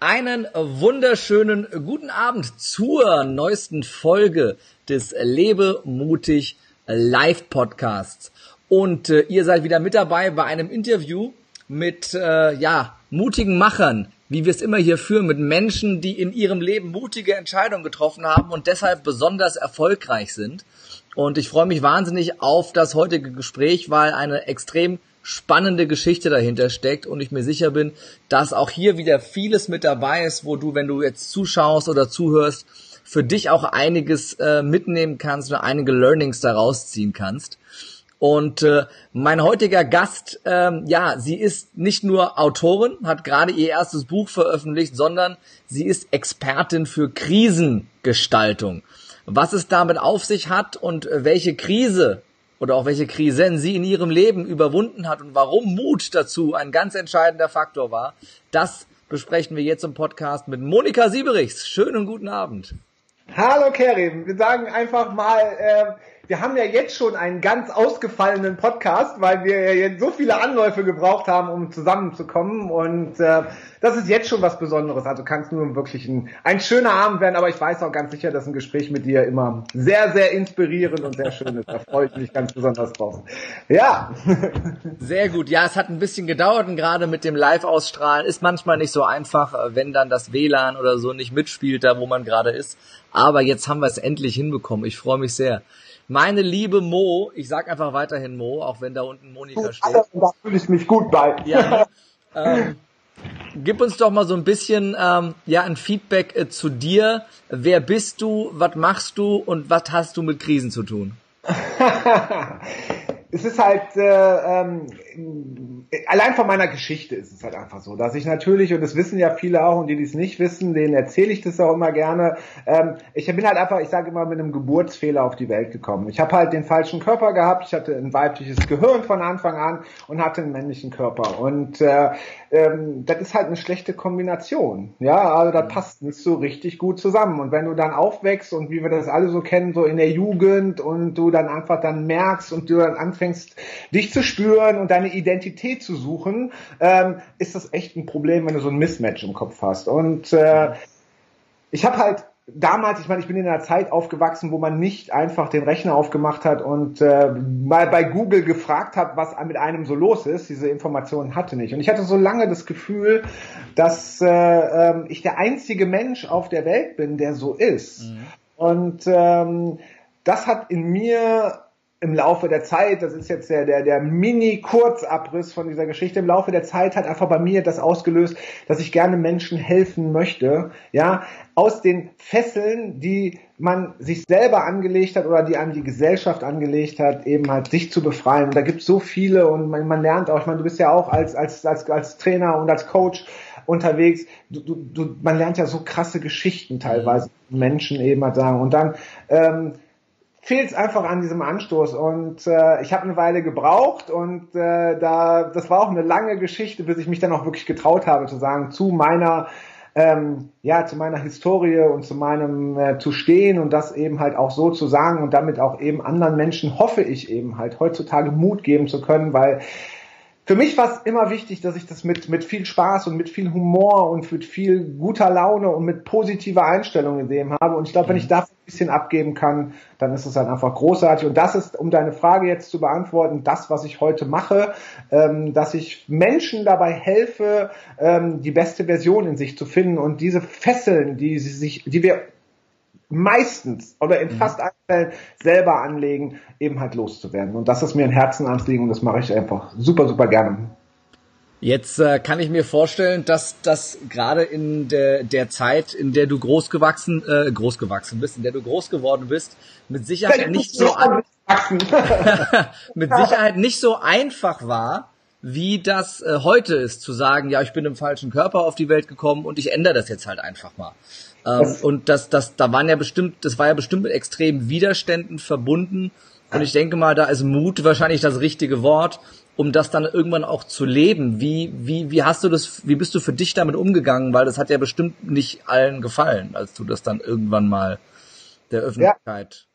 Einen wunderschönen guten Abend zur neuesten Folge des Lebe mutig Live Podcasts. Und äh, ihr seid wieder mit dabei bei einem Interview mit äh, ja, mutigen Machern, wie wir es immer hier führen, mit Menschen, die in ihrem Leben mutige Entscheidungen getroffen haben und deshalb besonders erfolgreich sind. Und ich freue mich wahnsinnig auf das heutige Gespräch, weil eine extrem spannende Geschichte dahinter steckt und ich mir sicher bin, dass auch hier wieder vieles mit dabei ist, wo du, wenn du jetzt zuschaust oder zuhörst, für dich auch einiges äh, mitnehmen kannst oder einige Learnings daraus ziehen kannst. Und äh, mein heutiger Gast, ähm, ja, sie ist nicht nur Autorin, hat gerade ihr erstes Buch veröffentlicht, sondern sie ist Expertin für Krisengestaltung. Was es damit auf sich hat und welche Krise oder auch welche Krisen sie in ihrem Leben überwunden hat und warum Mut dazu ein ganz entscheidender Faktor war, das besprechen wir jetzt im Podcast mit Monika Sieberichs. Schönen guten Abend. Hallo Kerim, wir sagen einfach mal, äh, wir haben ja jetzt schon einen ganz ausgefallenen Podcast, weil wir ja jetzt so viele Anläufe gebraucht haben, um zusammenzukommen. Und äh, das ist jetzt schon was Besonderes. Also kann es nur wirklich ein, ein schöner Abend werden. Aber ich weiß auch ganz sicher, dass ein Gespräch mit dir immer sehr, sehr inspirierend und sehr schön ist. Da freue ich mich ganz besonders drauf. Ja. Sehr gut. Ja, es hat ein bisschen gedauert und gerade mit dem Live-Ausstrahlen ist manchmal nicht so einfach, wenn dann das WLAN oder so nicht mitspielt, da wo man gerade ist. Aber jetzt haben wir es endlich hinbekommen. Ich freue mich sehr. Meine liebe Mo, ich sag einfach weiterhin Mo, auch wenn da unten Monika steht. Da fühle ich mich gut bei. Ja, ähm, gib uns doch mal so ein bisschen ähm, ja ein Feedback äh, zu dir. Wer bist du? Was machst du? Und was hast du mit Krisen zu tun? es ist halt äh, ähm, allein von meiner Geschichte ist es halt einfach so, dass ich natürlich, und das wissen ja viele auch, und die, die es nicht wissen, denen erzähle ich das auch immer gerne, ähm, ich bin halt einfach, ich sage immer, mit einem Geburtsfehler auf die Welt gekommen. Ich habe halt den falschen Körper gehabt, ich hatte ein weibliches Gehirn von Anfang an und hatte einen männlichen Körper. Und äh, ähm, das ist halt eine schlechte Kombination. Ja, also das passt nicht so richtig gut zusammen. Und wenn du dann aufwächst und wie wir das alle so kennen, so in der Jugend und du dann einfach dann merkst und du dann anfängst, dich zu spüren und deine Identität zu suchen, ähm, ist das echt ein Problem, wenn du so ein Mismatch im Kopf hast. Und äh, ich habe halt damals, ich meine, ich bin in einer Zeit aufgewachsen, wo man nicht einfach den Rechner aufgemacht hat und äh, mal bei Google gefragt hat, was mit einem so los ist. Diese Informationen hatte nicht. Und ich hatte so lange das Gefühl, dass äh, äh, ich der einzige Mensch auf der Welt bin, der so ist. Mhm. Und ähm, das hat in mir im Laufe der Zeit, das ist jetzt der, der, der Mini-Kurzabriss von dieser Geschichte, im Laufe der Zeit hat einfach bei mir das ausgelöst, dass ich gerne Menschen helfen möchte, ja, aus den Fesseln, die man sich selber angelegt hat oder die einem die Gesellschaft angelegt hat, eben halt sich zu befreien. Und da gibt es so viele und man, man lernt auch, ich meine, du bist ja auch als, als, als, als Trainer und als Coach unterwegs, du, du, du, man lernt ja so krasse Geschichten teilweise, Menschen eben halt sagen. Und dann, ähm, fehlt es einfach an diesem Anstoß. Und äh, ich habe eine Weile gebraucht und äh, da das war auch eine lange Geschichte, bis ich mich dann auch wirklich getraut habe zu sagen zu meiner ähm, ja zu meiner Historie und zu meinem äh, zu stehen und das eben halt auch so zu sagen und damit auch eben anderen Menschen hoffe ich eben halt heutzutage Mut geben zu können, weil für mich war es immer wichtig, dass ich das mit, mit viel Spaß und mit viel Humor und mit viel guter Laune und mit positiver Einstellung gesehen habe. Und ich glaube, wenn ich mhm. da ein bisschen abgeben kann, dann ist es dann einfach großartig. Und das ist, um deine Frage jetzt zu beantworten, das, was ich heute mache, ähm, dass ich Menschen dabei helfe, ähm, die beste Version in sich zu finden und diese Fesseln, die sie sich, die wir meistens oder in mhm. fast allen Fällen selber anlegen, eben halt loszuwerden. Und das ist mir ein Herzenanliegen und das mache ich einfach super, super gerne. Jetzt äh, kann ich mir vorstellen, dass das gerade in der, der Zeit, in der du groß gewachsen, äh, groß gewachsen bist, in der du groß geworden bist, mit Sicherheit nicht so mit Sicherheit nicht so einfach war, wie das äh, heute ist, zu sagen, ja, ich bin im falschen Körper auf die Welt gekommen und ich ändere das jetzt halt einfach mal. Ähm, und das, das, da waren ja bestimmt, das war ja bestimmt mit extremen Widerständen verbunden. Und ich denke mal, da ist Mut wahrscheinlich das richtige Wort, um das dann irgendwann auch zu leben. Wie, wie, wie hast du das, wie bist du für dich damit umgegangen? Weil das hat ja bestimmt nicht allen gefallen, als du das dann irgendwann mal der Öffentlichkeit. Ja,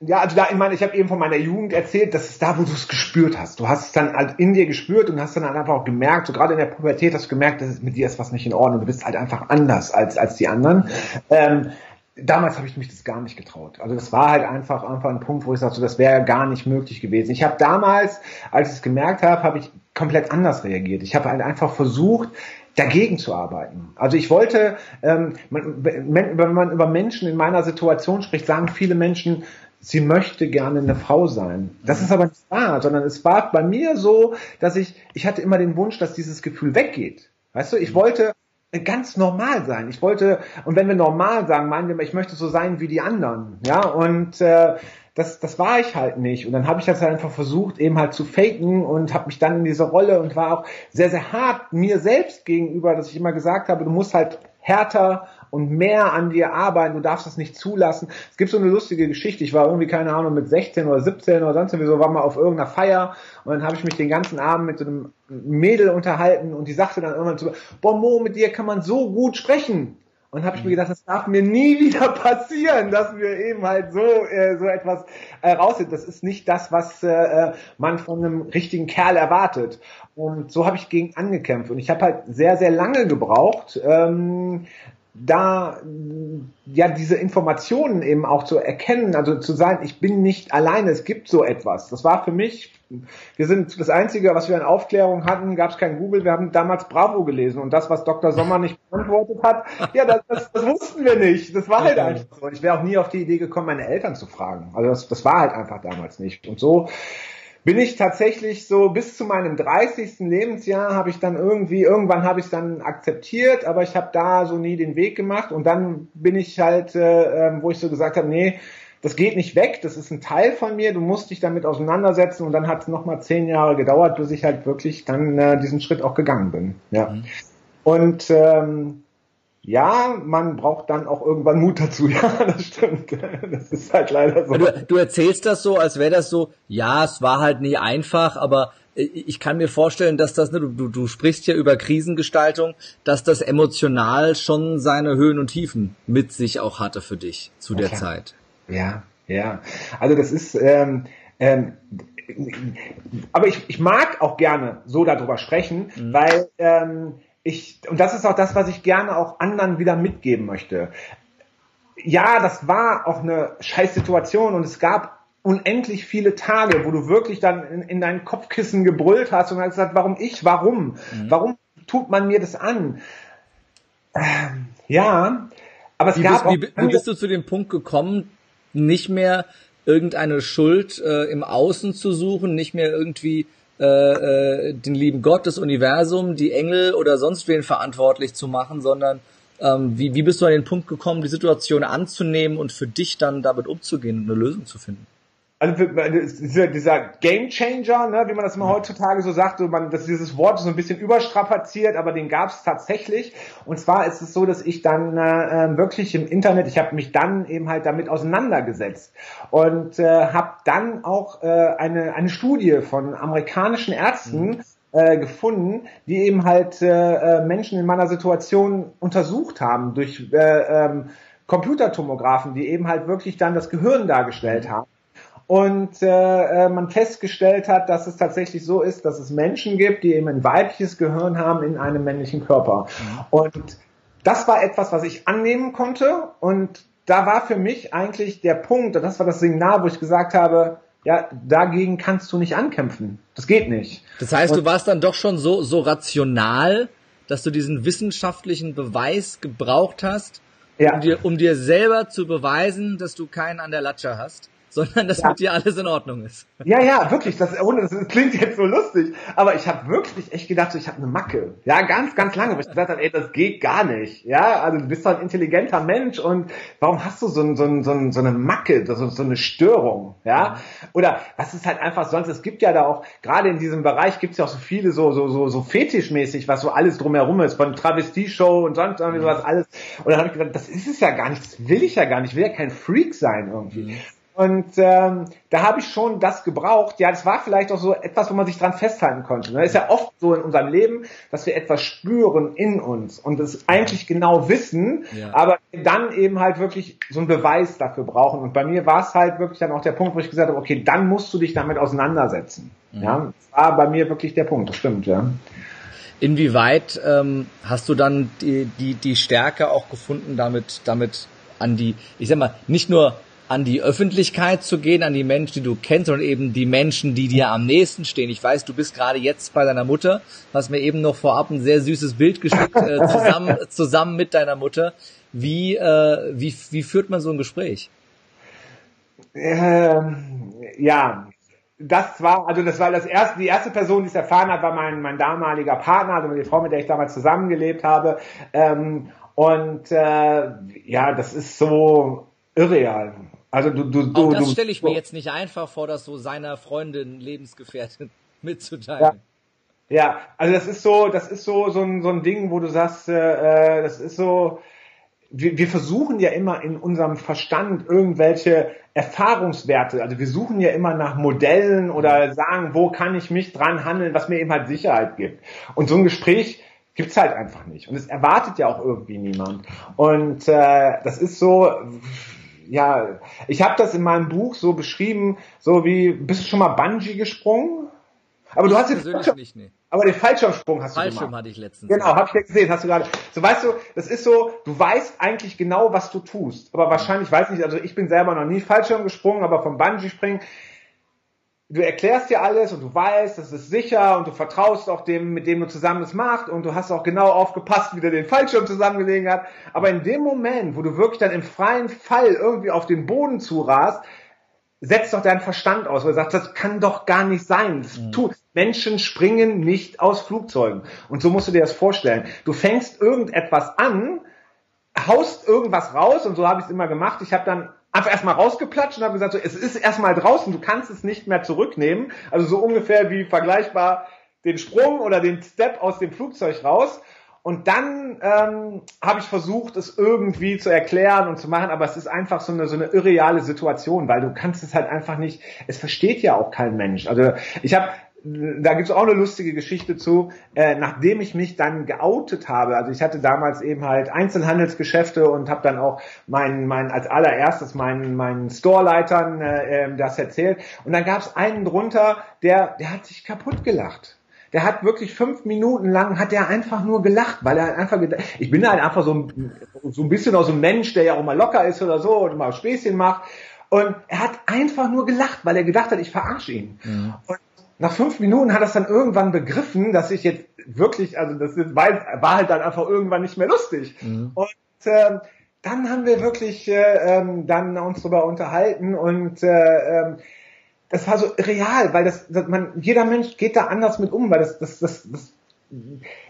also da, ich meine, ich habe eben von meiner Jugend erzählt, das ist da, wo du es gespürt hast. Du hast es dann halt in dir gespürt und hast dann einfach auch gemerkt, so gerade in der Pubertät hast du gemerkt, dass mit dir ist was nicht in Ordnung. Du bist halt einfach anders als, als die anderen. Ähm, damals habe ich mich das gar nicht getraut. Also das war halt einfach einfach ein Punkt, wo ich sagte, das wäre gar nicht möglich gewesen. Ich habe damals, als ich es gemerkt habe, habe ich komplett anders reagiert. Ich habe halt einfach versucht, dagegen zu arbeiten. Also ich wollte, ähm, man, wenn man über Menschen in meiner Situation spricht, sagen viele Menschen, sie möchte gerne eine Frau sein. Das ist aber nicht wahr, sondern es war bei mir so, dass ich, ich hatte immer den Wunsch, dass dieses Gefühl weggeht. Weißt du, ich wollte ganz normal sein. Ich wollte, und wenn wir normal sagen, meinen wir, ich möchte so sein wie die anderen. Ja, und äh, das, das war ich halt nicht. Und dann habe ich das halt einfach versucht, eben halt zu faken und habe mich dann in diese Rolle und war auch sehr, sehr hart mir selbst gegenüber, dass ich immer gesagt habe, du musst halt härter und mehr an dir arbeiten, du darfst das nicht zulassen. Es gibt so eine lustige Geschichte, ich war irgendwie, keine Ahnung, mit 16 oder 17 oder sonst irgendwie so, war mal auf irgendeiner Feier und dann habe ich mich den ganzen Abend mit so einem Mädel unterhalten und die sagte dann irgendwann zu boah Mo, mit dir kann man so gut sprechen. Und habe ich mir gedacht, das darf mir nie wieder passieren, dass wir eben halt so äh, so etwas äh, raussehen. Das ist nicht das, was äh, man von einem richtigen Kerl erwartet. Und so habe ich gegen angekämpft. Und ich habe halt sehr, sehr lange gebraucht, ähm, da ja diese Informationen eben auch zu erkennen, also zu sagen, ich bin nicht alleine, es gibt so etwas. Das war für mich, wir sind das Einzige, was wir an Aufklärung hatten, gab es kein Google, wir haben damals Bravo gelesen und das, was Dr. Sommer nicht beantwortet hat, ja, das, das, das wussten wir nicht. Das war halt einfach so. Ich wäre auch nie auf die Idee gekommen, meine Eltern zu fragen. Also das, das war halt einfach damals nicht. Und so bin ich tatsächlich so bis zu meinem 30. Lebensjahr habe ich dann irgendwie, irgendwann habe ich es dann akzeptiert, aber ich habe da so nie den Weg gemacht und dann bin ich halt, äh, ähm, wo ich so gesagt habe, nee, das geht nicht weg, das ist ein Teil von mir, du musst dich damit auseinandersetzen und dann hat es nochmal zehn Jahre gedauert, bis ich halt wirklich dann äh, diesen Schritt auch gegangen bin. Ja. Mhm. Und ähm, ja, man braucht dann auch irgendwann Mut dazu. Ja, das stimmt. Das ist halt leider so. Du, du erzählst das so, als wäre das so, ja, es war halt nie einfach, aber ich kann mir vorstellen, dass das, ne, du, du sprichst ja über Krisengestaltung, dass das emotional schon seine Höhen und Tiefen mit sich auch hatte für dich zu der okay. Zeit. Ja, ja. Also das ist, ähm, ähm, aber ich, ich mag auch gerne so darüber sprechen, mhm. weil ähm, ich, und das ist auch das, was ich gerne auch anderen wieder mitgeben möchte. Ja, das war auch eine scheiß Situation und es gab unendlich viele Tage, wo du wirklich dann in, in dein Kopfkissen gebrüllt hast und hast gesagt, warum ich, warum? Mhm. Warum tut man mir das an? Ähm, ja, aber es wie gab bist, auch, wie, wie bist du zu dem Punkt gekommen, nicht mehr irgendeine Schuld äh, im Außen zu suchen, nicht mehr irgendwie äh, äh, den lieben Gott, das Universum, die Engel oder sonst wen verantwortlich zu machen, sondern ähm, wie, wie bist du an den Punkt gekommen, die Situation anzunehmen und für dich dann damit umzugehen und eine Lösung zu finden? Also dieser, dieser Game Changer, ne, wie man das immer heutzutage so sagt, so man, dass dieses Wort so ein bisschen überstrapaziert, aber den gab es tatsächlich. Und zwar ist es so, dass ich dann äh, ähm, wirklich im Internet, ich habe mich dann eben halt damit auseinandergesetzt und äh, habe dann auch äh, eine eine Studie von amerikanischen Ärzten mhm. Äh, gefunden, die eben halt äh, äh, Menschen in meiner Situation untersucht haben durch äh, ähm, Computertomographen, die eben halt wirklich dann das Gehirn dargestellt mhm. haben und äh, äh, man festgestellt hat, dass es tatsächlich so ist, dass es Menschen gibt, die eben ein weibliches Gehirn haben in einem männlichen Körper. Mhm. Und das war etwas, was ich annehmen konnte und da war für mich eigentlich der Punkt, und das war das Signal, wo ich gesagt habe, ja, dagegen kannst du nicht ankämpfen. Das geht nicht. Das heißt, und du warst dann doch schon so, so rational, dass du diesen wissenschaftlichen Beweis gebraucht hast, ja. um, dir, um dir selber zu beweisen, dass du keinen an der Latsche hast? sondern dass ja. mit dir alles in Ordnung ist. Ja, ja, wirklich. Das, ohne, das klingt jetzt so lustig, aber ich habe wirklich echt gedacht, ich habe eine Macke. Ja, ganz, ganz lange, wo ich gesagt habe, ey, das geht gar nicht. Ja, also du bist doch ein intelligenter Mensch und warum hast du so, ein, so, ein, so, ein, so eine Macke, so, so eine Störung? Ja, oder was ist halt einfach sonst? Es gibt ja da auch gerade in diesem Bereich gibt es ja auch so viele so so so so fetischmäßig, was so alles drumherum ist, von Travestie-Show und sonst irgendwie sowas alles. Und dann habe ich gedacht, das ist es ja gar nicht, das will ich ja gar nicht, ich will ja kein Freak sein irgendwie. Und ähm, da habe ich schon das gebraucht. Ja, das war vielleicht auch so etwas, wo man sich dran festhalten konnte. Ne? Ist ja oft so in unserem Leben, dass wir etwas spüren in uns und es eigentlich genau wissen, ja. aber dann eben halt wirklich so einen Beweis dafür brauchen. Und bei mir war es halt wirklich dann auch der Punkt, wo ich gesagt habe, okay, dann musst du dich damit auseinandersetzen. Mhm. Ja, das war bei mir wirklich der Punkt. Das stimmt, ja. Inwieweit ähm, hast du dann die, die, die Stärke auch gefunden, damit, damit an die, ich sag mal, nicht nur an die Öffentlichkeit zu gehen, an die Menschen, die du kennst, sondern eben die Menschen, die dir am nächsten stehen. Ich weiß, du bist gerade jetzt bei deiner Mutter, hast mir eben noch vorab ein sehr süßes Bild geschickt, äh, zusammen, zusammen mit deiner Mutter. Wie, äh, wie, wie führt man so ein Gespräch? Ähm, ja, das war, also das war das erste, die erste Person, die es erfahren hat, war mein, mein damaliger Partner, also die Frau, mit der ich damals zusammengelebt habe. Ähm, und äh, ja, das ist so irreal. Also du, du, du, Auch das stelle ich mir jetzt nicht einfach vor, das so seiner Freundin, Lebensgefährtin mitzuteilen. Ja. ja, also das ist so, das ist so so ein, so ein Ding, wo du sagst, äh, das ist so, wir, wir versuchen ja immer in unserem Verstand irgendwelche Erfahrungswerte, also wir suchen ja immer nach Modellen oder sagen, wo kann ich mich dran handeln, was mir eben halt Sicherheit gibt. Und so ein Gespräch gibt's halt einfach nicht. Und es erwartet ja auch irgendwie niemand. Und äh, das ist so, ja, ich habe das in meinem Buch so beschrieben, so wie, bist du schon mal Bungee gesprungen? Aber du hast jetzt Fallschirm, nicht, nee. aber den Fallschirmsprung hast du Fallschirm gemacht. hatte ich letztens. Genau, habe ich ja gesehen, hast du gerade. So weißt du, das ist so, du weißt eigentlich genau, was du tust, aber wahrscheinlich weiß nicht, also ich bin selber noch nie Fallschirm gesprungen, aber vom Bungee springen du erklärst dir alles und du weißt, das ist sicher und du vertraust auch dem, mit dem du zusammen das machst und du hast auch genau aufgepasst, wie der den Fallschirm zusammengelegen hat. Aber in dem Moment, wo du wirklich dann im freien Fall irgendwie auf den Boden zurast, setzt doch dein Verstand aus, weil du sagst, das kann doch gar nicht sein. Mhm. tut. Menschen springen nicht aus Flugzeugen. Und so musst du dir das vorstellen. Du fängst irgendetwas an, haust irgendwas raus und so habe ich es immer gemacht. Ich habe dann einfach erstmal rausgeplatscht und habe gesagt, so, es ist erstmal draußen, du kannst es nicht mehr zurücknehmen. Also so ungefähr wie vergleichbar den Sprung oder den Step aus dem Flugzeug raus. Und dann ähm, habe ich versucht, es irgendwie zu erklären und zu machen, aber es ist einfach so eine, so eine irreale Situation, weil du kannst es halt einfach nicht, es versteht ja auch kein Mensch. Also ich habe da gibt's auch eine lustige Geschichte zu, äh, nachdem ich mich dann geoutet habe, also ich hatte damals eben halt Einzelhandelsgeschäfte und habe dann auch mein, mein als allererstes meinen meinen Storeleitern äh, ähm, das erzählt und dann gab's einen drunter, der der hat sich kaputt gelacht. Der hat wirklich fünf Minuten lang hat er einfach nur gelacht, weil er einfach gedacht, ich bin halt einfach so ein, so ein bisschen auch so ein Mensch, der ja auch mal locker ist oder so und mal Späßchen macht und er hat einfach nur gelacht, weil er gedacht hat, ich verarsche ihn. Mhm. Und nach fünf Minuten hat er es dann irgendwann begriffen, dass ich jetzt wirklich, also das war, war halt dann einfach irgendwann nicht mehr lustig. Mhm. Und äh, dann haben wir wirklich äh, ähm, dann uns darüber unterhalten und äh, äh, das war so real, weil das, das man jeder Mensch geht da anders mit um, weil das das das, das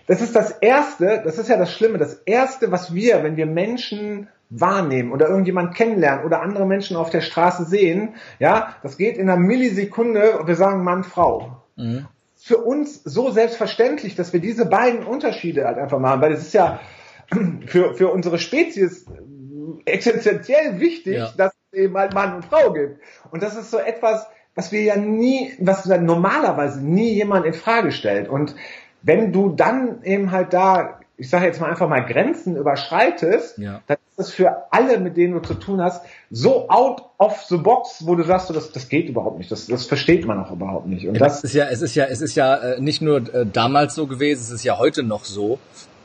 das ist das erste, das ist ja das Schlimme, das erste, was wir, wenn wir Menschen wahrnehmen oder irgendjemand kennenlernen oder andere Menschen auf der Straße sehen, ja, das geht in einer Millisekunde, wir sagen Mann, Frau. Mhm. Für uns so selbstverständlich, dass wir diese beiden Unterschiede halt einfach machen, weil es ist ja für, für unsere Spezies existenziell wichtig, ja. dass es eben halt Mann und Frau gibt. Und das ist so etwas, was wir ja nie, was normalerweise nie jemand in Frage stellt. Und wenn du dann eben halt da ich sage jetzt mal einfach mal Grenzen überschreitest, ja. dann ist das für alle, mit denen du zu tun hast, so out of the box, wo du sagst, so, das, das geht überhaupt nicht, das, das versteht man auch überhaupt nicht. Und das ist ja, es ist ja, es ist ja äh, nicht nur äh, damals so gewesen, es ist ja heute noch so,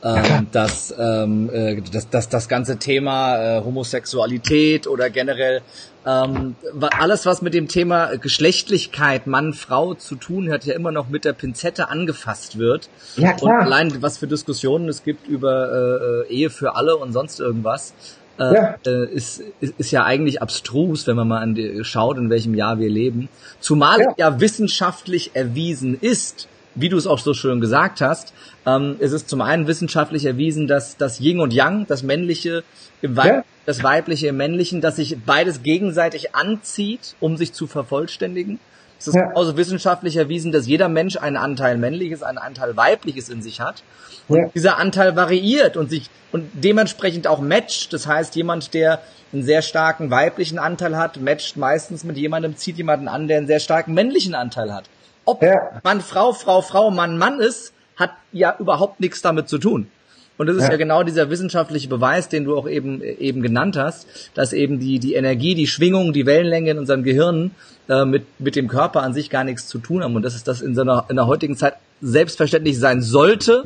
ähm, dass, ähm, äh, dass, dass das ganze Thema äh, Homosexualität oder generell ähm, alles, was mit dem Thema Geschlechtlichkeit Mann, Frau zu tun hat, ja immer noch mit der Pinzette angefasst wird. Ja, klar. Und allein, was für Diskussionen es gibt über äh, Ehe für alle und sonst irgendwas, äh, ja. äh, ist, ist, ist ja eigentlich abstrus, wenn man mal an die, schaut, in welchem Jahr wir leben. Zumal ja. ja wissenschaftlich erwiesen ist, wie du es auch so schön gesagt hast, ähm, es ist zum einen wissenschaftlich erwiesen, dass das Yin und Yang, das männliche im Weib, ja. das weibliche im männlichen, dass sich beides gegenseitig anzieht, um sich zu vervollständigen. Es ist ja. genauso wissenschaftlich erwiesen, dass jeder Mensch einen Anteil männliches, einen Anteil weibliches in sich hat. Und ja. dieser Anteil variiert und sich und dementsprechend auch matcht. Das heißt, jemand, der einen sehr starken weiblichen Anteil hat, matcht meistens mit jemandem, zieht jemanden an, der einen sehr starken männlichen Anteil hat. Ob ja. man Frau, Frau, Frau, Mann, Mann ist, hat ja überhaupt nichts damit zu tun. Und das ist ja. ja. genau dieser wissenschaftliche Beweis, den du auch eben eben genannt hast, dass eben die die Energie, die Schwingung, die Wellenlänge in unserem Gehirn äh, mit mit dem Körper an sich gar nichts zu tun haben und dass es das in so einer in der heutigen Zeit selbstverständlich sein sollte,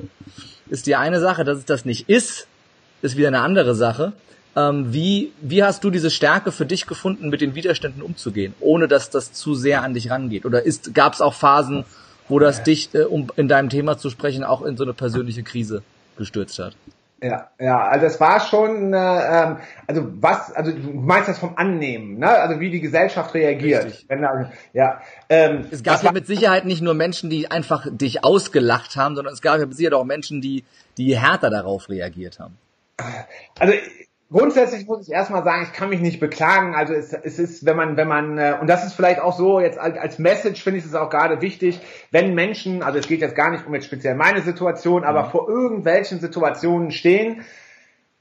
ist die eine Sache, dass es das nicht ist, ist wieder eine andere Sache. Ähm, wie wie hast du diese Stärke für dich gefunden, mit den Widerständen umzugehen, ohne dass das zu sehr an dich rangeht? Oder gab es auch Phasen, wo das dich, äh, um in deinem Thema zu sprechen, auch in so eine persönliche Krise gestürzt hat. Ja, ja, also es war schon, äh, ähm, also was, also du meinst das vom Annehmen, ne? Also wie die Gesellschaft reagiert. Richtig. Wenn, ja, ähm, es gab ja mit Sicherheit nicht nur Menschen, die einfach dich ausgelacht haben, sondern es gab ja mit Sicherheit auch Menschen, die, die härter darauf reagiert haben. Also Grundsätzlich muss ich erstmal sagen, ich kann mich nicht beklagen. Also es, es ist, wenn man, wenn man, äh, und das ist vielleicht auch so, jetzt als, als Message finde ich es auch gerade wichtig, wenn Menschen, also es geht jetzt gar nicht um jetzt speziell meine Situation, aber mhm. vor irgendwelchen Situationen stehen,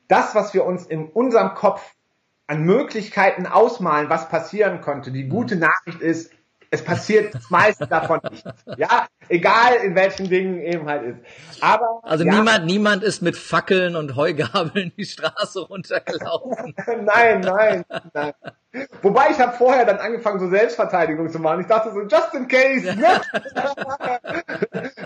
das, was wir uns in unserem Kopf an Möglichkeiten ausmalen, was passieren konnte, die gute mhm. Nachricht ist, es passiert das meiste davon nicht. Ja, egal in welchen Dingen eben halt ist. Aber also ja, niemand, niemand ist mit Fackeln und Heugabeln die Straße runtergelaufen. nein, nein, nein. Wobei ich habe vorher dann angefangen, so Selbstverteidigung zu machen. Ich dachte so, just in case. Ne?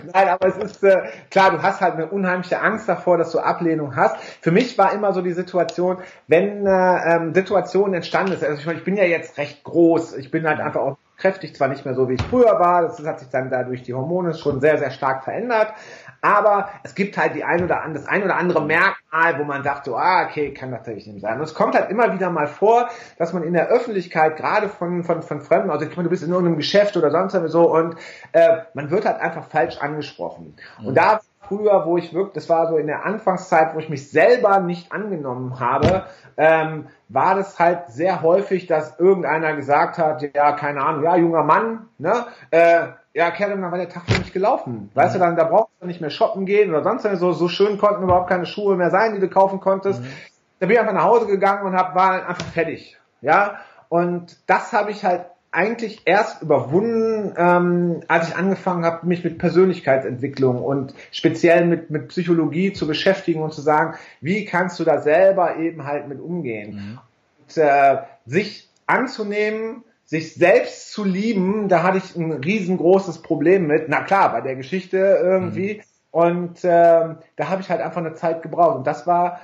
Nein, aber es ist äh, klar, du hast halt eine unheimliche Angst davor, dass du Ablehnung hast. Für mich war immer so die Situation, wenn äh, ähm, Situationen entstanden ist. Also ich, meine, ich bin ja jetzt recht groß. Ich bin halt einfach auch kräftig, zwar nicht mehr so wie ich früher war, das hat sich dann dadurch die Hormone schon sehr, sehr stark verändert, aber es gibt halt die ein oder andere, das ein oder andere Merkmal, wo man sagt so, ah, okay, kann natürlich nicht sein. Und es kommt halt immer wieder mal vor, dass man in der Öffentlichkeit, gerade von, von, von Fremden, also ich meine, du bist in irgendeinem Geschäft oder sonst so und äh, man wird halt einfach falsch angesprochen. Mhm. Und da früher, wo ich wirklich, das war so in der Anfangszeit, wo ich mich selber nicht angenommen habe, ähm, war das halt sehr häufig, dass irgendeiner gesagt hat, ja, keine Ahnung, ja, junger Mann, ne, äh, ja, Kevin, dann war der Tag für mich gelaufen. Weißt mhm. du, dann, da brauchst du nicht mehr shoppen gehen oder sonst so, so schön konnten überhaupt keine Schuhe mehr sein, die du kaufen konntest. Mhm. Da bin ich einfach nach Hause gegangen und hab, war einfach fertig. Ja, und das habe ich halt eigentlich erst überwunden, ähm, als ich angefangen habe, mich mit Persönlichkeitsentwicklung und speziell mit, mit Psychologie zu beschäftigen und zu sagen, wie kannst du da selber eben halt mit umgehen. Mhm. Und, äh, sich anzunehmen, sich selbst zu lieben, da hatte ich ein riesengroßes Problem mit. Na klar, bei der Geschichte irgendwie. Mhm. Und äh, da habe ich halt einfach eine Zeit gebraucht. Und das war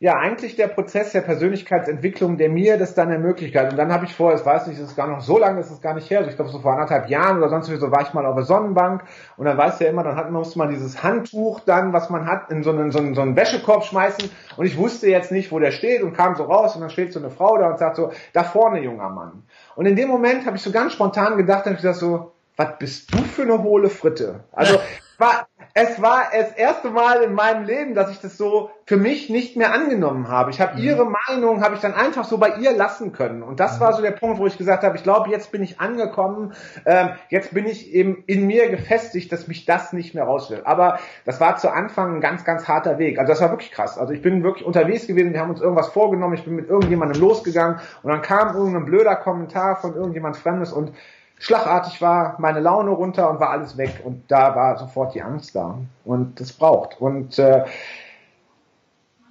ja eigentlich der Prozess der Persönlichkeitsentwicklung, der mir das dann ermöglicht hat. Und dann habe ich vor, es weiß nicht, es ist gar noch so lange, ist es gar nicht her, also ich glaube so vor anderthalb Jahren oder sonst wie so war ich mal auf der Sonnenbank und dann weißt du ja immer, dann hat, musste man dieses Handtuch dann, was man hat, in so einen, so, einen, so einen Wäschekorb schmeißen und ich wusste jetzt nicht, wo der steht und kam so raus und dann steht so eine Frau da und sagt so, da vorne junger Mann. Und in dem Moment habe ich so ganz spontan gedacht, habe ich gesagt so, was bist du für eine hohle Fritte? Also war, es war das erste Mal in meinem Leben, dass ich das so für mich nicht mehr angenommen habe. Ich habe mhm. ihre Meinung, habe ich dann einfach so bei ihr lassen können. Und das mhm. war so der Punkt, wo ich gesagt habe, ich glaube, jetzt bin ich angekommen, ähm, jetzt bin ich eben in mir gefestigt, dass mich das nicht mehr raus will. Aber das war zu Anfang ein ganz, ganz harter Weg. Also das war wirklich krass. Also ich bin wirklich unterwegs gewesen, wir haben uns irgendwas vorgenommen, ich bin mit irgendjemandem losgegangen und dann kam irgendein blöder Kommentar von irgendjemand Fremdes und schlagartig war meine Laune runter und war alles weg und da war sofort die Angst da und das braucht und äh,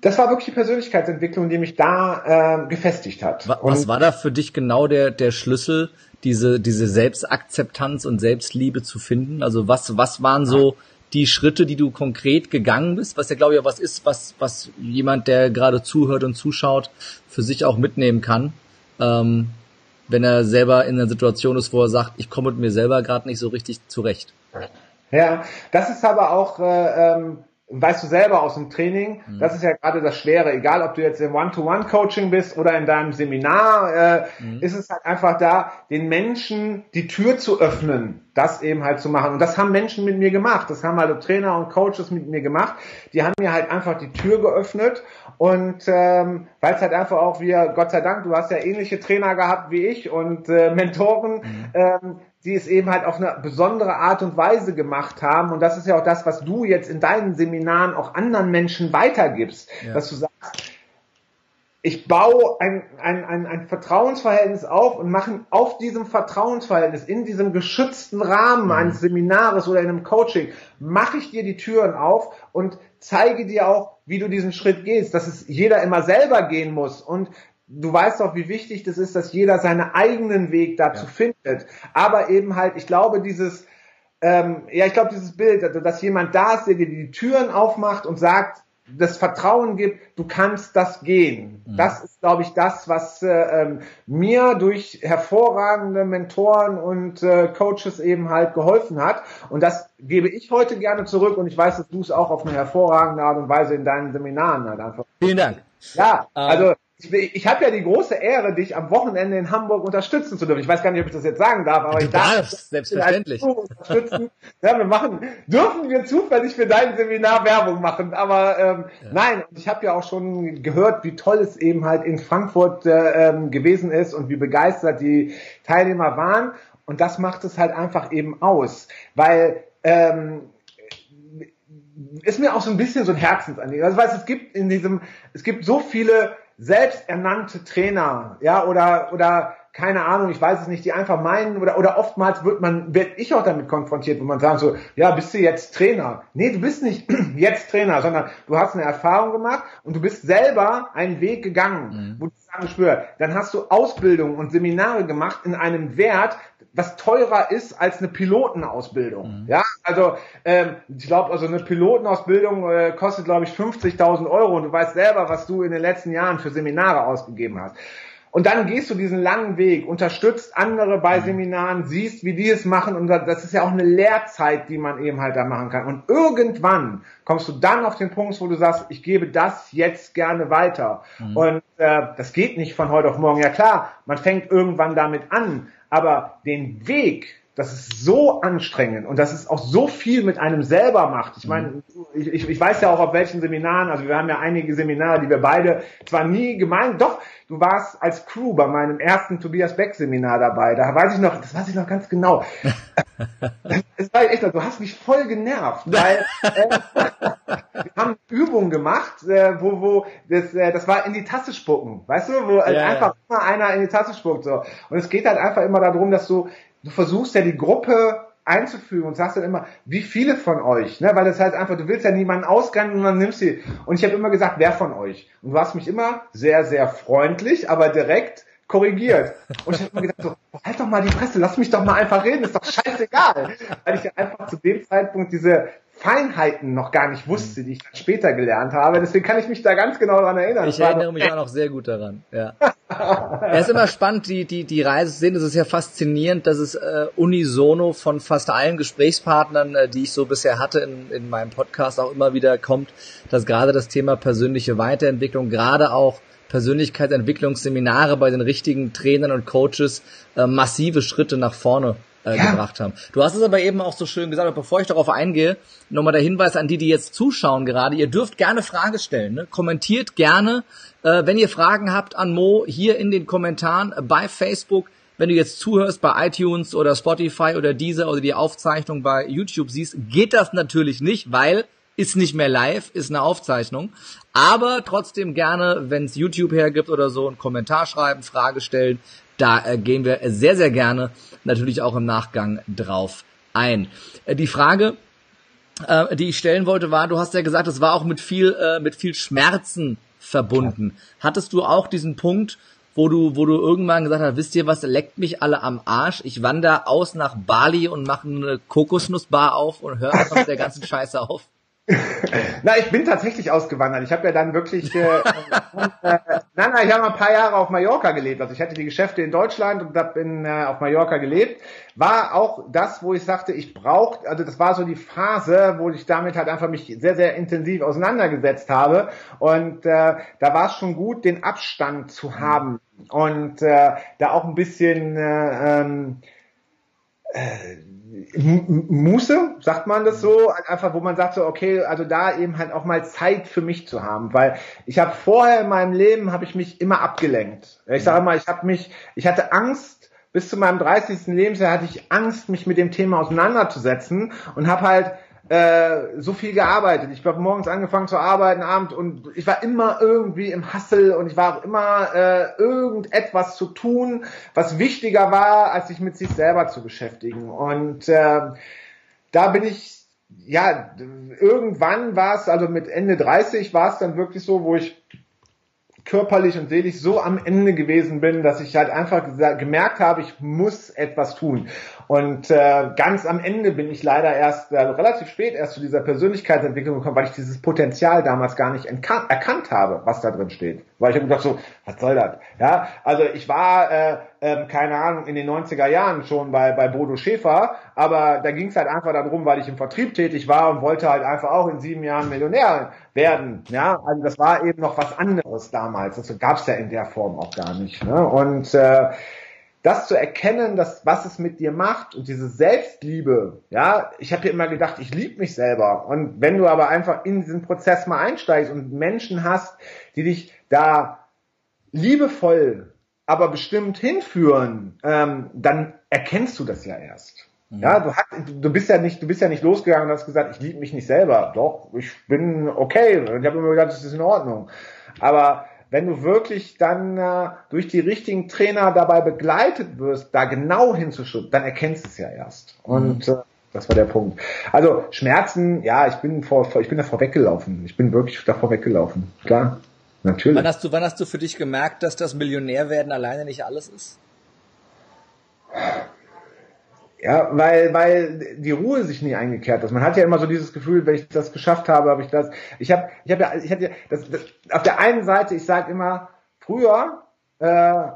das war wirklich die Persönlichkeitsentwicklung, die mich da äh, gefestigt hat. Was, was war da für dich genau der der Schlüssel, diese diese Selbstakzeptanz und Selbstliebe zu finden? Also was was waren so die Schritte, die du konkret gegangen bist, was ja glaube ich auch was ist, was was jemand, der gerade zuhört und zuschaut, für sich auch mitnehmen kann. Ähm, wenn er selber in einer Situation ist, wo er sagt, ich komme mit mir selber gerade nicht so richtig zurecht. Ja, das ist aber auch, äh, ähm, weißt du selber aus dem Training, mhm. das ist ja gerade das Schwere, egal ob du jetzt im One-to-One-Coaching bist oder in deinem Seminar, äh, mhm. ist es halt einfach da, den Menschen die Tür zu öffnen, das eben halt zu machen. Und das haben Menschen mit mir gemacht, das haben halt Trainer und Coaches mit mir gemacht, die haben mir halt einfach die Tür geöffnet und ähm, weil es halt einfach auch wir, Gott sei Dank, du hast ja ähnliche Trainer gehabt wie ich und äh, Mentoren, mhm. ähm, die es eben halt auf eine besondere Art und Weise gemacht haben. Und das ist ja auch das, was du jetzt in deinen Seminaren auch anderen Menschen weitergibst, ja. dass du sagst, ich baue ein, ein, ein, ein Vertrauensverhältnis auf und mache auf diesem Vertrauensverhältnis, in diesem geschützten Rahmen mhm. eines Seminares oder in einem Coaching, mache ich dir die Türen auf und zeige dir auch, wie du diesen Schritt gehst, dass es jeder immer selber gehen muss und du weißt auch, wie wichtig das ist, dass jeder seinen eigenen Weg dazu ja. findet. Aber eben halt, ich glaube, dieses, ähm, ja, ich glaube, dieses Bild, dass jemand da ist, der dir die Türen aufmacht und sagt, das Vertrauen gibt, du kannst das gehen. Mhm. Das ist, glaube ich, das, was äh, ähm, mir durch hervorragende Mentoren und äh, Coaches eben halt geholfen hat. Und das gebe ich heute gerne zurück und ich weiß, dass du es auch auf eine hervorragende Art und Weise in deinen Seminaren halt einfach. Vielen Dank. Ja, also ich, ich habe ja die große Ehre, dich am Wochenende in Hamburg unterstützen zu dürfen. Ich weiß gar nicht, ob ich das jetzt sagen darf, aber du ich darf darfst, selbstverständlich. Unterstützen. ja, wir machen, dürfen wir zufällig für dein Seminar Werbung machen, aber ähm, ja. nein, ich habe ja auch schon gehört, wie toll es eben halt in Frankfurt äh, ähm, gewesen ist und wie begeistert die Teilnehmer waren. Und das macht es halt einfach eben aus, weil ähm, ist mir auch so ein bisschen so ein Herzensanliegen. Also, weißt, es gibt in diesem, es gibt so viele selbsternannte Trainer, ja, oder, oder, keine Ahnung, ich weiß es nicht, die einfach meinen, oder, oder oftmals wird man, werde ich auch damit konfrontiert, wo man sagt so, ja, bist du jetzt Trainer? Nee, du bist nicht jetzt Trainer, sondern du hast eine Erfahrung gemacht und du bist selber einen Weg gegangen, mhm. wo du sagen spür, dann hast du Ausbildung und Seminare gemacht in einem Wert, was teurer ist als eine Pilotenausbildung. Mhm. Ja, also ähm, ich glaube, also eine Pilotenausbildung äh, kostet, glaube ich, 50.000 Euro und du weißt selber, was du in den letzten Jahren für Seminare ausgegeben hast. Und dann gehst du diesen langen Weg, unterstützt andere bei mhm. Seminaren, siehst, wie die es machen und das ist ja auch eine Lehrzeit, die man eben halt da machen kann. Und irgendwann kommst du dann auf den Punkt, wo du sagst, ich gebe das jetzt gerne weiter. Mhm. Und äh, das geht nicht von heute auf morgen. Ja klar, man fängt irgendwann damit an, aber den Weg das ist so anstrengend und das ist auch so viel mit einem selber macht. Ich meine, ich, ich, ich weiß ja auch auf welchen Seminaren, also wir haben ja einige Seminare, die wir beide zwar nie gemeint, doch, du warst als Crew bei meinem ersten Tobias Beck Seminar dabei. Da weiß ich noch, das weiß ich noch ganz genau. das war echt, du hast mich voll genervt, weil äh, wir haben Übungen gemacht, äh, wo, wo das, äh, das war in die Tasse spucken, weißt du, wo ja, einfach ja. immer einer in die Tasse spuckt so. Und es geht halt einfach immer darum, dass du du versuchst ja die Gruppe einzufügen und sagst dann immer, wie viele von euch, ne? weil das heißt einfach, du willst ja niemanden ausgrenzen und dann nimmst sie. Und ich habe immer gesagt, wer von euch? Und du hast mich immer sehr, sehr freundlich, aber direkt korrigiert. Und ich habe mir gedacht, so, halt doch mal die Presse, lass mich doch mal einfach reden, ist doch scheißegal. Weil ich ja einfach zu dem Zeitpunkt diese Feinheiten noch gar nicht wusste, die ich dann später gelernt habe. Deswegen kann ich mich da ganz genau daran erinnern. Ich erinnere mich auch noch sehr gut daran. Ja. Es ist immer spannend, die die die Reise zu sehen. Es ist ja faszinierend, dass es äh, unisono von fast allen Gesprächspartnern, äh, die ich so bisher hatte in, in meinem Podcast, auch immer wieder kommt, dass gerade das Thema persönliche Weiterentwicklung, gerade auch Persönlichkeitsentwicklungsseminare bei den richtigen Trainern und Coaches äh, massive Schritte nach vorne äh, ja. gebracht haben. Du hast es aber eben auch so schön gesagt, bevor ich darauf eingehe, nochmal der Hinweis an die, die jetzt zuschauen gerade, ihr dürft gerne Frage stellen, ne? kommentiert gerne, äh, wenn ihr Fragen habt an Mo, hier in den Kommentaren äh, bei Facebook, wenn du jetzt zuhörst bei iTunes oder Spotify oder Deezer oder die Aufzeichnung bei YouTube siehst, geht das natürlich nicht, weil ist nicht mehr live, ist eine Aufzeichnung. Aber trotzdem gerne, wenn es YouTube hergibt oder so, einen Kommentar schreiben, Frage stellen. Da äh, gehen wir sehr, sehr gerne natürlich auch im Nachgang drauf ein. Äh, die Frage, äh, die ich stellen wollte, war, du hast ja gesagt, es war auch mit viel, äh, mit viel Schmerzen verbunden. Hattest du auch diesen Punkt, wo du, wo du irgendwann gesagt hast, wisst ihr was, leckt mich alle am Arsch, ich wandere aus nach Bali und mache eine Kokosnussbar auf und höre mit der ganzen Scheiße auf? Na, ich bin tatsächlich ausgewandert. Ich habe ja dann wirklich, äh, äh, nein, nein, ich habe ein paar Jahre auf Mallorca gelebt. Also ich hatte die Geschäfte in Deutschland und habe äh, auf Mallorca gelebt. War auch das, wo ich sagte, ich brauche, also das war so die Phase, wo ich damit halt einfach mich sehr, sehr intensiv auseinandergesetzt habe. Und äh, da war es schon gut, den Abstand zu haben und äh, da auch ein bisschen äh, ähm, äh, Muße, sagt man das so, einfach wo man sagt so, okay, also da eben halt auch mal Zeit für mich zu haben, weil ich habe vorher in meinem Leben habe ich mich immer abgelenkt. Ich sage mal, ich habe mich, ich hatte Angst bis zu meinem 30. Lebensjahr hatte ich Angst, mich mit dem Thema auseinanderzusetzen und habe halt äh, so viel gearbeitet. Ich habe morgens angefangen zu arbeiten, Abend und ich war immer irgendwie im Hassel und ich war auch immer äh, irgendetwas zu tun, was wichtiger war, als sich mit sich selber zu beschäftigen. Und äh, da bin ich ja, irgendwann war es, also mit Ende 30 war es dann wirklich so, wo ich körperlich und seelisch so am Ende gewesen bin, dass ich halt einfach gemerkt habe, ich muss etwas tun. Und äh, ganz am Ende bin ich leider erst äh, relativ spät erst zu dieser Persönlichkeitsentwicklung gekommen, weil ich dieses Potenzial damals gar nicht erkannt habe, was da drin steht. Weil ich habe gedacht so, was soll das? Ja, also ich war äh, äh, keine Ahnung in den 90er Jahren schon bei bei Bodo Schäfer, aber da ging es halt einfach darum, weil ich im Vertrieb tätig war und wollte halt einfach auch in sieben Jahren Millionär werden. Ja, also das war eben noch was anderes damals. Das gab es ja in der Form auch gar nicht. Ne? Und äh, das zu erkennen, dass was es mit dir macht und diese Selbstliebe, ja, ich habe ja immer gedacht, ich liebe mich selber. Und wenn du aber einfach in diesen Prozess mal einsteigst und Menschen hast, die dich da liebevoll, aber bestimmt hinführen, ähm, dann erkennst du das ja erst. Mhm. Ja, du, hast, du bist ja nicht, du bist ja nicht losgegangen und hast gesagt, ich liebe mich nicht selber. Doch, ich bin okay. Ich habe immer gedacht, das ist in Ordnung. Aber wenn du wirklich dann äh, durch die richtigen Trainer dabei begleitet wirst, da genau hinzuschauen, dann erkennst du es ja erst. Und mhm. äh, das war der Punkt. Also Schmerzen, ja, ich bin vor, vor ich bin davor weggelaufen. Ich bin wirklich davor weggelaufen. Klar, natürlich. Wann hast du, wann hast du für dich gemerkt, dass das Millionärwerden alleine nicht alles ist? Ja, weil, weil die Ruhe sich nie eingekehrt ist. Man hat ja immer so dieses Gefühl, wenn ich das geschafft habe, habe ich das. Ich habe, ich habe ja, ich hatte das, das, auf der einen Seite, ich sage immer, früher, äh,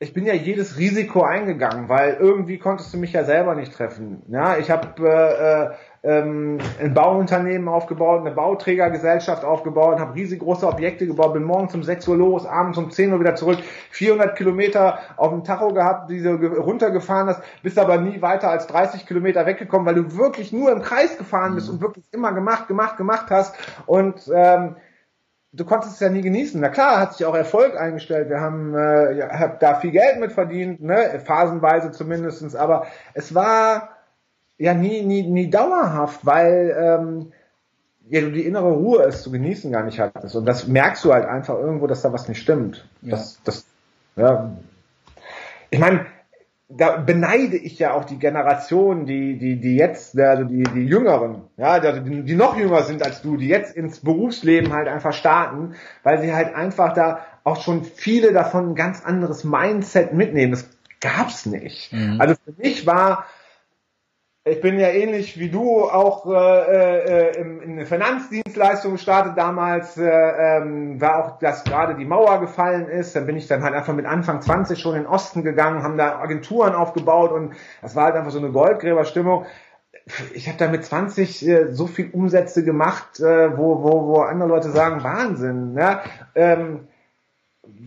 ich bin ja jedes Risiko eingegangen, weil irgendwie konntest du mich ja selber nicht treffen. Ja, ich habe äh, äh ähm, ein Bauunternehmen aufgebaut, eine Bauträgergesellschaft aufgebaut, habe riesengroße Objekte gebaut, bin morgens um 6 Uhr los, abends um 10 Uhr wieder zurück, 400 Kilometer auf dem Tacho gehabt, die du runtergefahren hast, bist aber nie weiter als 30 Kilometer weggekommen, weil du wirklich nur im Kreis gefahren bist mhm. und wirklich immer gemacht, gemacht, gemacht hast und ähm, du konntest es ja nie genießen. Na klar, hat sich auch Erfolg eingestellt. Wir haben äh, ja, hab da viel Geld mit verdient, ne? phasenweise zumindestens. Aber es war ja nie, nie, nie dauerhaft, weil ähm, ja, du die innere Ruhe es zu genießen gar nicht hattest. Und das merkst du halt einfach irgendwo, dass da was nicht stimmt. Ja. Das, das, ja. Ich meine, da beneide ich ja auch die Generation, die, die, die jetzt, also die, die Jüngeren, ja, also die, die noch jünger sind als du, die jetzt ins Berufsleben halt einfach starten, weil sie halt einfach da auch schon viele davon ein ganz anderes Mindset mitnehmen. Das gab's nicht. Mhm. Also für mich war ich bin ja ähnlich wie du auch äh, äh, in, in eine Finanzdienstleistung gestartet damals, äh, ähm, war auch, dass gerade die Mauer gefallen ist. Dann bin ich dann halt einfach mit Anfang 20 schon in den Osten gegangen, haben da Agenturen aufgebaut und das war halt einfach so eine Goldgräberstimmung. Ich habe da mit 20 äh, so viel Umsätze gemacht, äh, wo, wo, wo andere Leute sagen, Wahnsinn. Ne? Ähm,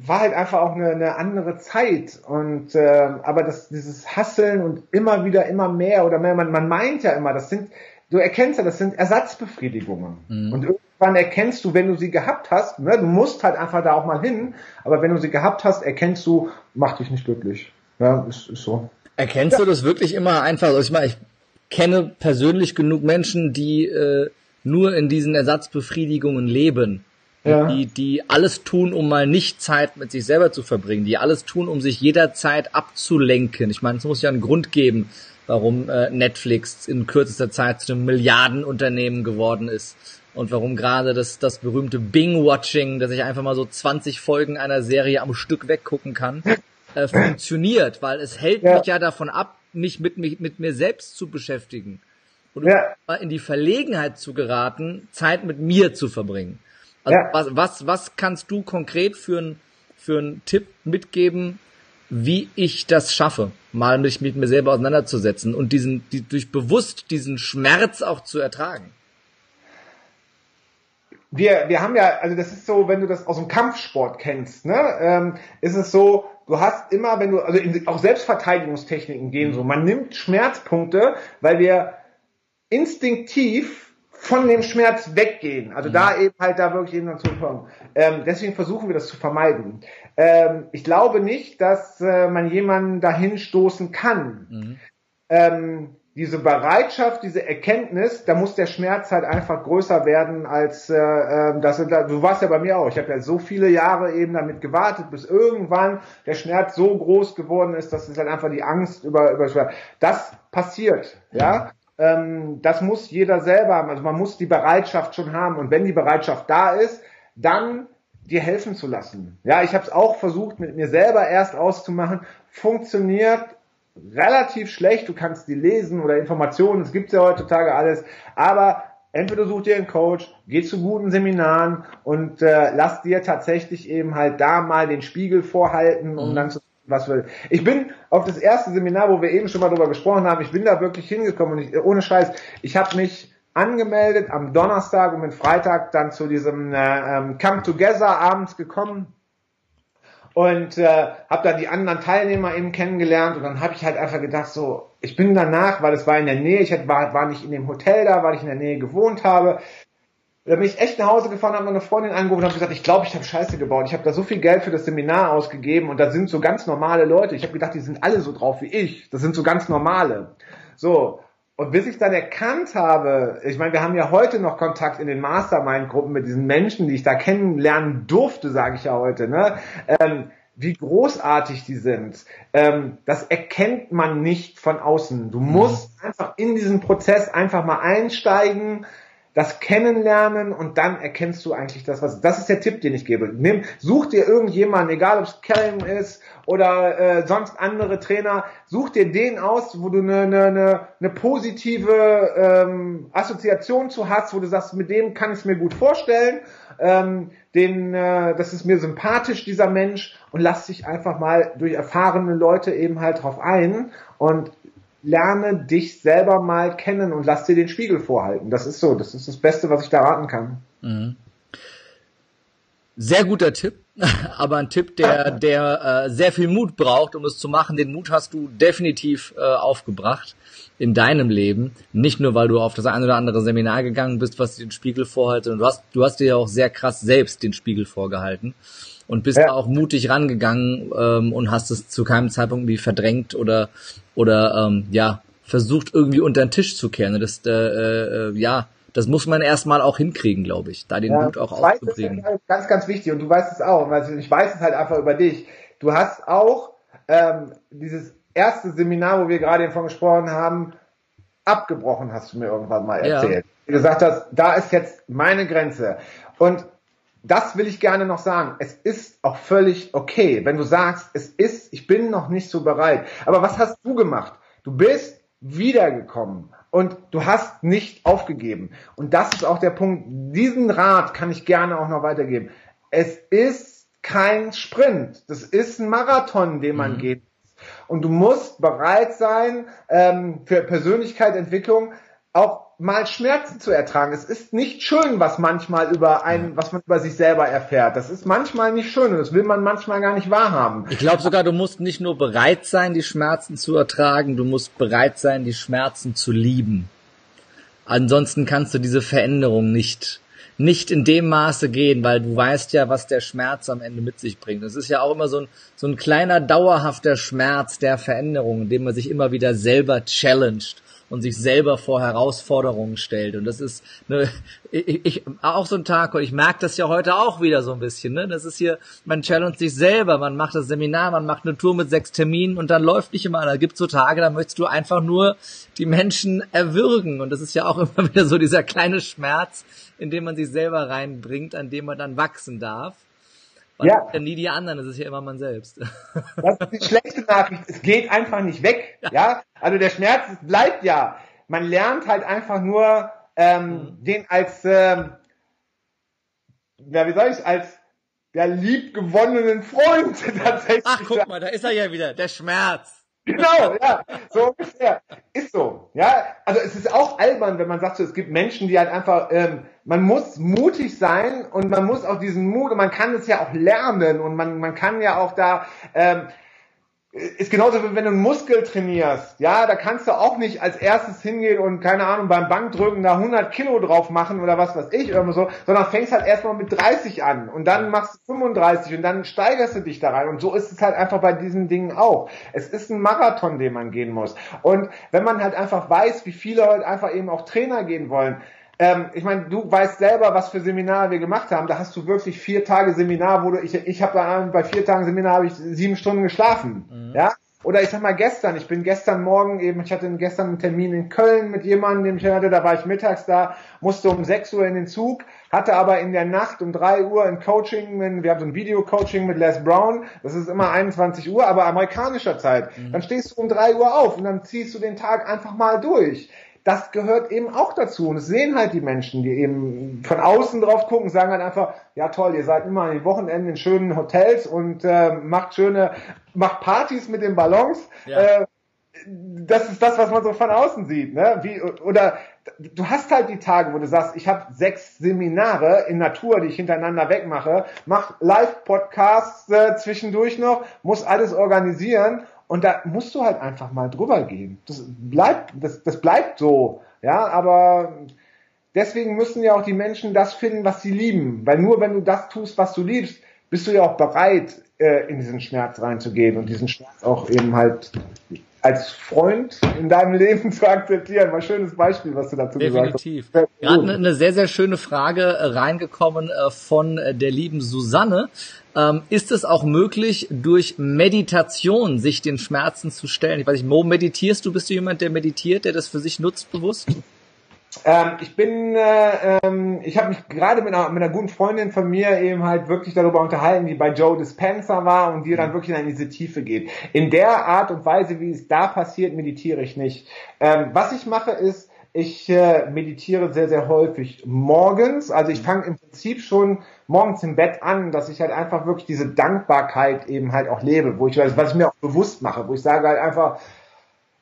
war halt einfach auch eine, eine andere Zeit. Und äh, aber das dieses Hasseln und immer wieder immer mehr oder mehr man, man meint ja immer das sind du erkennst ja das sind Ersatzbefriedigungen. Mhm. und irgendwann erkennst du wenn du sie gehabt hast ne, du musst halt einfach da auch mal hin aber wenn du sie gehabt hast erkennst du macht dich nicht glücklich. Ja ist, ist so. Erkennst ja. du das wirklich immer einfach? Also ich meine ich kenne persönlich genug Menschen die äh, nur in diesen Ersatzbefriedigungen leben ja. die, die alles tun, um mal nicht Zeit mit sich selber zu verbringen, die alles tun, um sich jederzeit abzulenken. Ich meine, es muss ja einen Grund geben, warum äh, Netflix in kürzester Zeit zu einem Milliardenunternehmen geworden ist und warum gerade das, das berühmte Bing-Watching, dass ich einfach mal so 20 Folgen einer Serie am Stück weggucken kann, äh, funktioniert, weil es hält ja. mich ja davon ab, mich mit, mich mit mir selbst zu beschäftigen und ja. in die Verlegenheit zu geraten, Zeit mit mir zu verbringen. Also ja. was, was, was kannst du konkret für einen für einen Tipp mitgeben, wie ich das schaffe, mal mich mit mir selber auseinanderzusetzen und diesen, die, durch bewusst diesen Schmerz auch zu ertragen? Wir, wir haben ja, also das ist so, wenn du das aus dem Kampfsport kennst, ne, ähm, ist es so, du hast immer, wenn du, also in, auch Selbstverteidigungstechniken gehen so, man nimmt Schmerzpunkte, weil wir instinktiv von dem Schmerz weggehen. Also mhm. da eben halt da wirklich eben dazu kommen. Ähm, deswegen versuchen wir das zu vermeiden. Ähm, ich glaube nicht, dass äh, man jemanden dahin stoßen kann. Mhm. Ähm, diese Bereitschaft, diese Erkenntnis, da muss der Schmerz halt einfach größer werden als äh, ähm, das. Du warst ja bei mir auch. Ich habe ja so viele Jahre eben damit gewartet, bis irgendwann der Schmerz so groß geworden ist, dass es halt einfach die Angst über über. Das passiert, ja. Ähm, das muss jeder selber haben. Also man muss die Bereitschaft schon haben. Und wenn die Bereitschaft da ist, dann dir helfen zu lassen. Ja, ich habe es auch versucht, mit mir selber erst auszumachen. Funktioniert relativ schlecht. Du kannst die lesen oder Informationen. Es gibt ja heutzutage alles. Aber entweder such dir einen Coach, geh zu guten Seminaren und äh, lass dir tatsächlich eben halt da mal den Spiegel vorhalten, um mhm. dann zu was will. Ich bin auf das erste Seminar, wo wir eben schon mal drüber gesprochen haben, ich bin da wirklich hingekommen und ich, ohne Scheiß, ich habe mich angemeldet am Donnerstag und bin Freitag dann zu diesem äh, ähm, Come Together abends gekommen und äh, habe dann die anderen Teilnehmer eben kennengelernt und dann habe ich halt einfach gedacht so, ich bin danach, weil es war in der Nähe, ich war, war nicht in dem Hotel da, weil ich in der Nähe gewohnt habe, da bin ich echt nach Hause gefahren, habe meine Freundin angerufen und habe gesagt, ich glaube, ich habe Scheiße gebaut. Ich habe da so viel Geld für das Seminar ausgegeben und da sind so ganz normale Leute. Ich habe gedacht, die sind alle so drauf wie ich. Das sind so ganz normale. So. Und bis ich dann erkannt habe, ich meine, wir haben ja heute noch Kontakt in den Mastermind-Gruppen mit diesen Menschen, die ich da kennenlernen durfte, sage ich ja heute, ne? Ähm, wie großartig die sind. Ähm, das erkennt man nicht von außen. Du musst mhm. einfach in diesen Prozess einfach mal einsteigen, das kennenlernen und dann erkennst du eigentlich das, was. Das ist der Tipp, den ich gebe. Nimm, such dir irgendjemanden, egal ob es Kellen ist oder äh, sonst andere Trainer, such dir den aus, wo du eine, eine, eine, eine positive ähm, Assoziation zu hast, wo du sagst, mit dem kann ich es mir gut vorstellen, ähm, den, äh, das ist mir sympathisch, dieser Mensch, und lass dich einfach mal durch erfahrene Leute eben halt drauf ein und lerne dich selber mal kennen und lass dir den Spiegel vorhalten. Das ist so, das ist das Beste, was ich da raten kann. Mhm. Sehr guter Tipp, aber ein Tipp, der, der äh, sehr viel Mut braucht, um es zu machen. Den Mut hast du definitiv äh, aufgebracht in deinem Leben. Nicht nur, weil du auf das eine oder andere Seminar gegangen bist, was dir den Spiegel vorhält, sondern du hast, du hast dir ja auch sehr krass selbst den Spiegel vorgehalten und bist ja. auch mutig rangegangen ähm, und hast es zu keinem Zeitpunkt wie verdrängt oder oder ähm, ja versucht irgendwie unter den Tisch zu kehren. Das äh, äh, ja das muss man erstmal auch hinkriegen, glaube ich, da den ja, Mut auch aufzukriegen. Ja ganz, ganz wichtig und du weißt es auch, weil ich weiß es halt einfach über dich. Du hast auch ähm, dieses erste Seminar, wo wir gerade davon gesprochen haben, abgebrochen, hast du mir irgendwann mal erzählt. Ja. Du gesagt hast, da ist jetzt meine Grenze. Und das will ich gerne noch sagen. Es ist auch völlig okay, wenn du sagst, es ist, ich bin noch nicht so bereit. Aber was hast du gemacht? Du bist wiedergekommen und du hast nicht aufgegeben. Und das ist auch der Punkt. Diesen Rat kann ich gerne auch noch weitergeben. Es ist kein Sprint. Das ist ein Marathon, den man mhm. geht. Und du musst bereit sein ähm, für Persönlichkeitsentwicklung auch mal Schmerzen zu ertragen. Es ist nicht schön, was manchmal über einen, was man über sich selber erfährt. Das ist manchmal nicht schön und das will man manchmal gar nicht wahrhaben. Ich glaube sogar, du musst nicht nur bereit sein, die Schmerzen zu ertragen, du musst bereit sein, die Schmerzen zu lieben. Ansonsten kannst du diese Veränderung nicht nicht in dem Maße gehen, weil du weißt ja, was der Schmerz am Ende mit sich bringt. Es ist ja auch immer so ein, so ein kleiner dauerhafter Schmerz der Veränderung, in dem man sich immer wieder selber challenged und sich selber vor Herausforderungen stellt. Und das ist ne, ich, ich, auch so ein Tag, und ich merke das ja heute auch wieder so ein bisschen. Ne? Das ist hier, man challenge sich selber, man macht das Seminar, man macht eine Tour mit sechs Terminen und dann läuft nicht immer. Da gibt's so Tage, da möchtest du einfach nur die Menschen erwürgen. Und das ist ja auch immer wieder so dieser kleine Schmerz, in dem man sich selber reinbringt, an dem man dann wachsen darf. Man ja. ja nie die anderen, das ist ja immer man selbst. Das ist die schlechte Nachricht. Es geht einfach nicht weg. Ja. ja? Also der Schmerz bleibt ja. Man lernt halt einfach nur ähm, mhm. den als, ähm, ja, wie soll ich als der liebgewonnenen Freund tatsächlich. Ach, guck mal, da ist er ja wieder, der Schmerz. Genau, ja, so ungefähr. Ist so. Ja, also es ist auch albern, wenn man sagt, so, es gibt Menschen, die halt einfach, ähm, man muss mutig sein und man muss auch diesen Mut, und man kann es ja auch lernen und man, man kann ja auch da, ähm, ist genauso wie wenn du einen Muskel trainierst. Ja, da kannst du auch nicht als erstes hingehen und keine Ahnung beim Bankdrücken da 100 Kilo drauf machen oder was weiß ich irgendwo so, sondern fängst halt erstmal mit 30 an und dann machst du 35 und dann steigerst du dich da rein und so ist es halt einfach bei diesen Dingen auch. Es ist ein Marathon, den man gehen muss und wenn man halt einfach weiß, wie viele heute einfach eben auch Trainer gehen wollen, ähm, ich meine, du weißt selber, was für Seminare wir gemacht haben. Da hast du wirklich vier Tage Seminar, wo du, ich, ich habe dann bei vier Tagen Seminar habe ich sieben Stunden geschlafen. Mhm. Ja. Oder ich sag mal gestern, ich bin gestern Morgen eben, ich hatte gestern einen Termin in Köln mit jemandem, den ich hatte, da war ich mittags da, musste um 6 Uhr in den Zug, hatte aber in der Nacht um 3 Uhr ein Coaching, wir haben so ein Video-Coaching mit Les Brown, das ist immer 21 Uhr, aber amerikanischer Zeit. Mhm. Dann stehst du um 3 Uhr auf und dann ziehst du den Tag einfach mal durch das gehört eben auch dazu. Und es sehen halt die Menschen, die eben von außen drauf gucken, sagen halt einfach, ja toll, ihr seid immer an den Wochenenden in schönen Hotels und äh, macht schöne, macht Partys mit den Ballons. Ja. Äh, das ist das, was man so von außen sieht. Ne? Wie, oder du hast halt die Tage, wo du sagst, ich habe sechs Seminare in Natur, die ich hintereinander wegmache, mach Live-Podcasts äh, zwischendurch noch, muss alles organisieren und da musst du halt einfach mal drüber gehen. Das bleibt, das, das bleibt so. Ja, aber deswegen müssen ja auch die Menschen das finden, was sie lieben. Weil nur wenn du das tust, was du liebst, bist du ja auch bereit, äh, in diesen Schmerz reinzugehen und diesen Schmerz auch eben halt als Freund in deinem Leben zu akzeptieren. Mal schönes Beispiel, was du dazu Definitiv. gesagt hast. Gerade eine sehr, sehr schöne Frage äh, reingekommen äh, von äh, der lieben Susanne. Ähm, ist es auch möglich, durch Meditation sich den Schmerzen zu stellen? Ich weiß nicht, Mo, meditierst du? Bist du jemand, der meditiert, der das für sich nutzt bewusst? Ähm, ich bin, äh, ähm, ich habe mich gerade mit einer, mit einer guten Freundin von mir eben halt wirklich darüber unterhalten, die bei Joe Dispenza war und die dann wirklich in diese Tiefe geht. In der Art und Weise, wie es da passiert, meditiere ich nicht. Ähm, was ich mache ist, ich äh, meditiere sehr, sehr häufig morgens. Also ich fange im Prinzip schon morgens im Bett an, dass ich halt einfach wirklich diese Dankbarkeit eben halt auch lebe, wo ich was ich mir auch bewusst mache, wo ich sage halt einfach,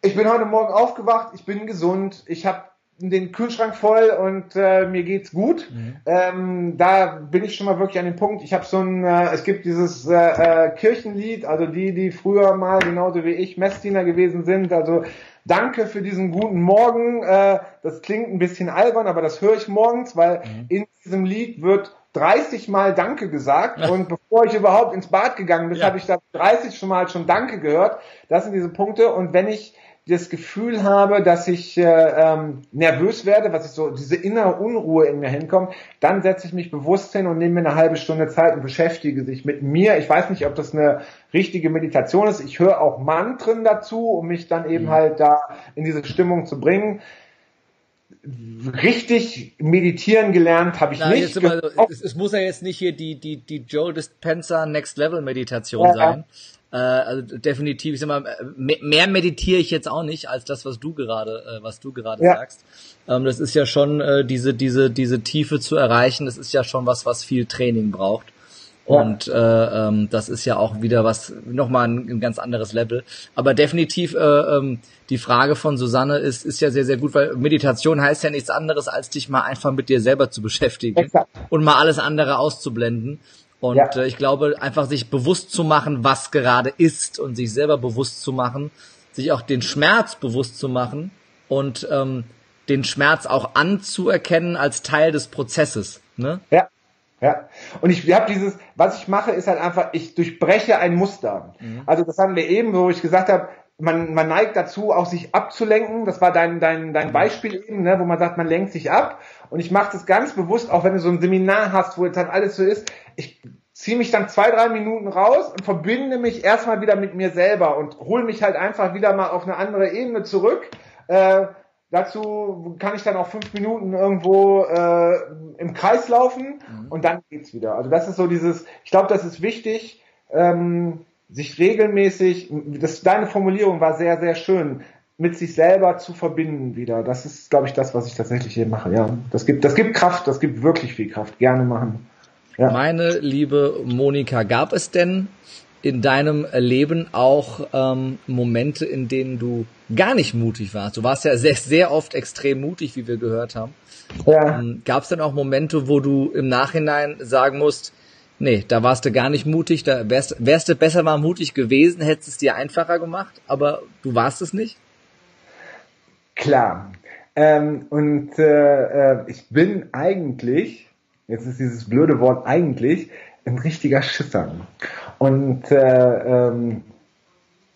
ich bin heute Morgen aufgewacht, ich bin gesund, ich habe den Kühlschrank voll und äh, mir geht's gut. Mhm. Ähm, da bin ich schon mal wirklich an dem Punkt. Ich habe so ein, äh, es gibt dieses äh, äh, Kirchenlied, also die, die früher mal genauso wie ich Messdiener gewesen sind, also Danke für diesen guten Morgen. Äh, das klingt ein bisschen albern, aber das höre ich morgens, weil mhm. in diesem Lied wird 30 Mal Danke gesagt und bevor ich überhaupt ins Bad gegangen bin, ja. habe ich da 30 schon mal schon Danke gehört. Das sind diese Punkte und wenn ich das Gefühl habe, dass ich äh, ähm, nervös werde, was ich so diese innere Unruhe in mir hinkommt, dann setze ich mich bewusst hin und nehme mir eine halbe Stunde Zeit und beschäftige sich mit mir. Ich weiß nicht, ob das eine richtige Meditation ist. Ich höre auch Mantren dazu, um mich dann eben mhm. halt da in diese Stimmung zu bringen richtig meditieren gelernt habe ich Na, nicht. Mal, es, es, muss ja jetzt nicht hier die die die Joe Dispenza Next Level Meditation ja, sein. Äh, also definitiv, ich sag mal, mehr meditiere ich jetzt auch nicht als das, was du gerade, äh, was du gerade ja. sagst. Ähm, das ist ja schon äh, diese diese diese Tiefe zu erreichen. Das ist ja schon was, was viel Training braucht. Ja. Und äh, ähm, das ist ja auch wieder was, nochmal ein, ein ganz anderes Level. Aber definitiv äh, ähm, die Frage von Susanne ist, ist ja sehr, sehr gut, weil Meditation heißt ja nichts anderes, als dich mal einfach mit dir selber zu beschäftigen Exakt. und mal alles andere auszublenden. Und ja. äh, ich glaube, einfach sich bewusst zu machen, was gerade ist und sich selber bewusst zu machen, sich auch den Schmerz bewusst zu machen und ähm, den Schmerz auch anzuerkennen als Teil des Prozesses. Ne? Ja. Ja, und ich habe dieses, was ich mache, ist halt einfach, ich durchbreche ein Muster. Mhm. Also das haben wir eben, wo ich gesagt habe, man, man neigt dazu, auch sich abzulenken. Das war dein, dein, dein mhm. Beispiel eben, ne, wo man sagt, man lenkt sich ab. Und ich mache das ganz bewusst, auch wenn du so ein Seminar hast, wo jetzt dann alles so ist, ich ziehe mich dann zwei, drei Minuten raus und verbinde mich erstmal wieder mit mir selber und hole mich halt einfach wieder mal auf eine andere Ebene zurück. Äh, dazu kann ich dann auch fünf Minuten irgendwo äh, im Kreis laufen mhm. und dann geht's wieder. Also das ist so dieses, ich glaube, das ist wichtig, ähm, sich regelmäßig, das, deine Formulierung war sehr, sehr schön, mit sich selber zu verbinden wieder. Das ist, glaube ich, das, was ich tatsächlich hier mache. Ja, das gibt, das gibt Kraft, das gibt wirklich viel Kraft. Gerne machen. Ja. Meine liebe Monika, gab es denn in deinem Leben auch ähm, Momente, in denen du gar nicht mutig warst? Du warst ja sehr, sehr oft extrem mutig, wie wir gehört haben. Ja. Ähm, gab es denn auch Momente, wo du im Nachhinein sagen musst, Nee, da warst du gar nicht mutig, da wärst, wärst du besser mal mutig gewesen, hättest es dir einfacher gemacht, aber du warst es nicht? Klar. Ähm, und äh, äh ich bin eigentlich, jetzt ist dieses blöde Wort eigentlich, ein richtiger Schisser. Und äh, ähm,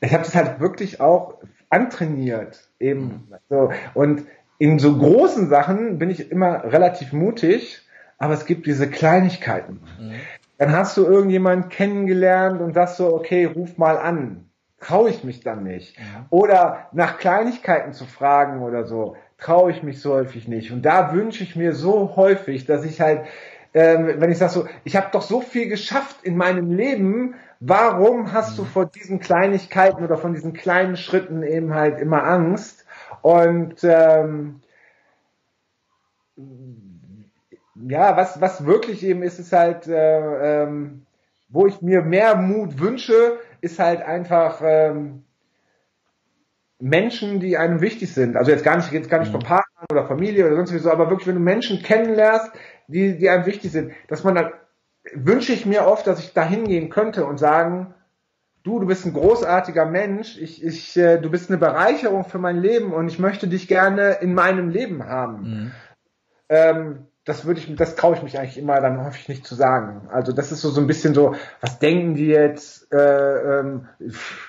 ich habe das halt wirklich auch antrainiert. Eben so. Und in so großen Sachen bin ich immer relativ mutig, aber es gibt diese Kleinigkeiten. Mhm. Dann hast du irgendjemanden kennengelernt und sagst so, okay, ruf mal an. Traue ich mich dann nicht. Oder nach Kleinigkeiten zu fragen oder so, traue ich mich so häufig nicht. Und da wünsche ich mir so häufig, dass ich halt, ähm, wenn ich sage so, ich habe doch so viel geschafft in meinem Leben, warum hast du mhm. vor diesen Kleinigkeiten oder von diesen kleinen Schritten eben halt immer Angst? Und ähm, ja, was, was wirklich eben ist, ist halt, äh, ähm, wo ich mir mehr Mut wünsche, ist halt einfach ähm, Menschen, die einem wichtig sind. Also jetzt gar nicht, jetzt gar nicht vom mhm. Partner oder Familie oder sonst wie so, aber wirklich, wenn du Menschen kennenlernst, die, die einem wichtig sind, dass man dann wünsche ich mir oft, dass ich da hingehen könnte und sagen, du, du bist ein großartiger Mensch, ich, ich, äh, du bist eine Bereicherung für mein Leben und ich möchte dich gerne in meinem Leben haben. Mhm. Ähm, das würde ich, das traue ich mich eigentlich immer dann häufig nicht zu sagen. Also das ist so so ein bisschen so, was denken die jetzt? Äh, ähm,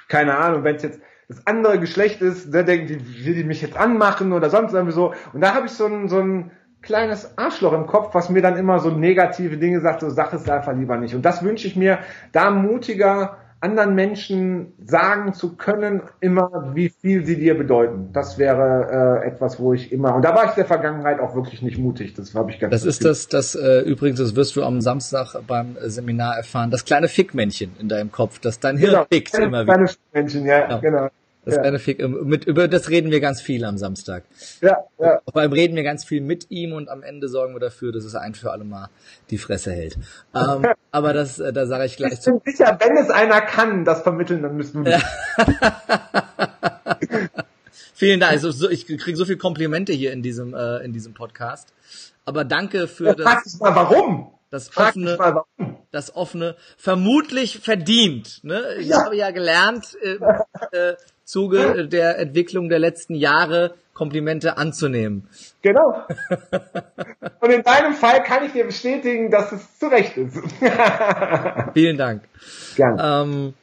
keine Ahnung, wenn es jetzt das andere Geschlecht ist, da denken die, will die mich jetzt anmachen oder sonst irgendwie so. Und da habe ich so ein so ein kleines Arschloch im Kopf, was mir dann immer so negative Dinge sagt, so sag es einfach lieber nicht. Und das wünsche ich mir, da mutiger anderen Menschen sagen zu können, immer wie viel sie dir bedeuten. Das wäre äh, etwas, wo ich immer und da war ich in der Vergangenheit auch wirklich nicht mutig. Das habe ich ganz. Das ist das, das äh, übrigens, das wirst du am Samstag beim Seminar erfahren. Das kleine Fickmännchen in deinem Kopf, das dein Hirn genau, fickt immer wieder. Kleine Fickmännchen, ja, ja, genau. Das ja. Benefit, mit, über das reden wir ganz viel am Samstag. Ja, ja. Vor allem reden wir ganz viel mit ihm und am Ende sorgen wir dafür, dass es ein für alle Mal die Fresse hält. Ähm, aber das, äh, da sage ich gleich ich bin zu. sicher, wenn es einer kann, das vermitteln, dann müssen wir. Vielen Dank. Also, so, ich kriege so viele Komplimente hier in diesem, äh, in diesem Podcast. Aber danke für ja, das. Frag dich mal, warum? Das offene, mal, das offene, vermutlich verdient. Ne? Ich ja. habe ja gelernt, äh, äh, Zuge der Entwicklung der letzten Jahre Komplimente anzunehmen. Genau. Und in deinem Fall kann ich dir bestätigen, dass es zu Recht ist. Vielen Dank. Gerne. Ähm,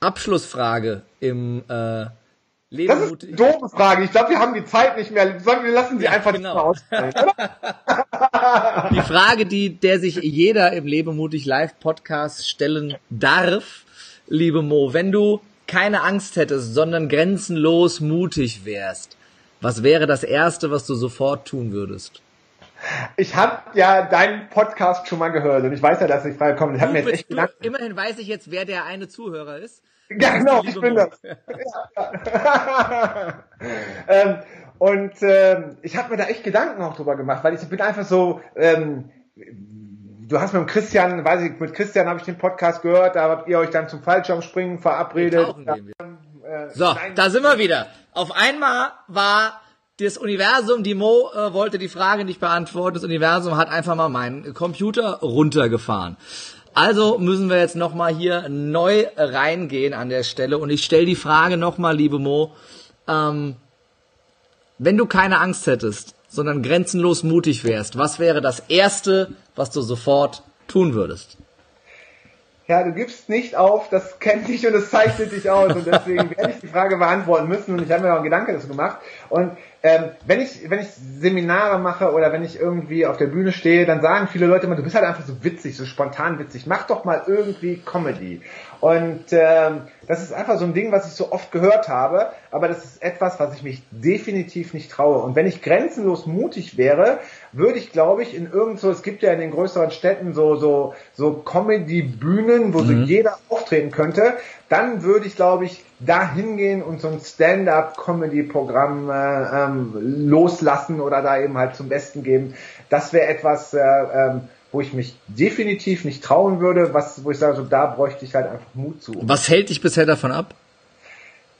Abschlussfrage im äh, Leben das ist eine doofe Frage. Ich glaube, wir haben die Zeit nicht mehr. Wir lassen sie ja, einfach genau. nicht mehr ausfallen. die Frage, die der sich jeder im Lebemutig Live Podcast stellen darf, liebe Mo, wenn du keine Angst hättest, sondern grenzenlos mutig wärst, was wäre das Erste, was du sofort tun würdest? Ich habe ja deinen Podcast schon mal gehört und ich weiß ja, dass ich frei komme. Ich mir jetzt echt du, immerhin weiß ich jetzt, wer der eine Zuhörer ist. Ja, genau, ich bin das. Ja. ähm, und ähm, ich habe mir da echt Gedanken auch drüber gemacht, weil ich bin einfach so, ähm, du hast mit Christian, weiß ich, mit Christian habe ich den Podcast gehört, da habt ihr euch dann zum Fallschirmspringen verabredet. Da, äh, so, nein, da sind wir wieder. Auf einmal war das Universum, die Mo äh, wollte die Frage nicht beantworten, das Universum hat einfach mal meinen Computer runtergefahren. Also müssen wir jetzt nochmal hier neu reingehen an der Stelle und ich stelle die Frage nochmal, liebe Mo, ähm, wenn du keine Angst hättest, sondern grenzenlos mutig wärst, was wäre das Erste, was du sofort tun würdest? Ja, du gibst nicht auf, das kennt dich und das zeichnet dich aus. Und deswegen werde ich die Frage beantworten müssen und ich habe mir auch einen Gedanke dazu gemacht. Und ähm, wenn ich wenn ich Seminare mache oder wenn ich irgendwie auf der Bühne stehe, dann sagen viele Leute immer, du bist halt einfach so witzig, so spontan witzig, mach doch mal irgendwie Comedy. Und ähm, das ist einfach so ein Ding, was ich so oft gehört habe, aber das ist etwas, was ich mich definitiv nicht traue. Und wenn ich grenzenlos mutig wäre, würde ich, glaube ich, in irgendwo, es gibt ja in den größeren Städten so so so Comedy-Bühnen, wo mhm. so jeder auftreten könnte, dann würde ich, glaube ich, da hingehen und so ein Stand-up-Comedy-Programm äh, ähm, loslassen oder da eben halt zum Besten geben. Das wäre etwas, äh, ähm, wo ich mich definitiv nicht trauen würde, was, wo ich sage, so da bräuchte ich halt einfach Mut zu. Was hält dich bisher davon ab?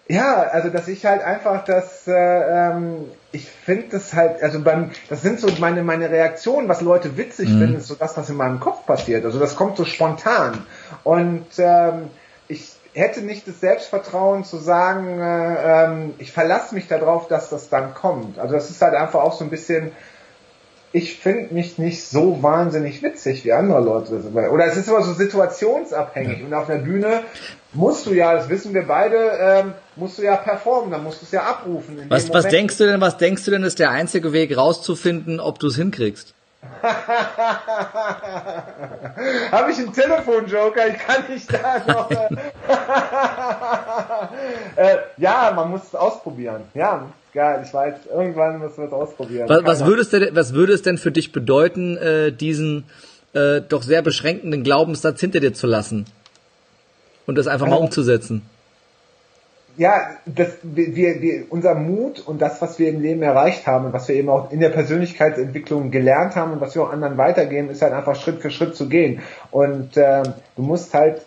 Ja, also dass ich halt einfach das, äh, ähm, ich finde das halt, also beim, das sind so meine meine Reaktionen, was Leute witzig mhm. finden, ist so das, was in meinem Kopf passiert. Also das kommt so spontan und ähm, ich hätte nicht das Selbstvertrauen zu sagen, äh, ähm, ich verlasse mich darauf, dass das dann kommt. Also das ist halt einfach auch so ein bisschen ich finde mich nicht so wahnsinnig witzig wie andere Leute. Oder es ist immer so situationsabhängig. Ja. Und auf der Bühne musst du ja, das wissen wir beide, ähm, musst du ja performen, dann musst du es ja abrufen. Was, was denkst du denn, was denkst du denn, ist der einzige Weg rauszufinden, ob du es hinkriegst? Habe ich einen Telefonjoker? Ich kann nicht da noch. Äh, äh, ja, man muss es ausprobieren. Ja, geil. Ich weiß, irgendwann müssen wir es ausprobieren. Was, was, würdest denn, was würde es denn für dich bedeuten, äh, diesen äh, doch sehr beschränkenden Glaubenssatz hinter dir zu lassen? und das einfach mal also, umzusetzen. Ja, das, wir, wir, unser Mut und das, was wir im Leben erreicht haben und was wir eben auch in der Persönlichkeitsentwicklung gelernt haben und was wir auch anderen weitergeben, ist halt einfach Schritt für Schritt zu gehen. Und äh, du musst halt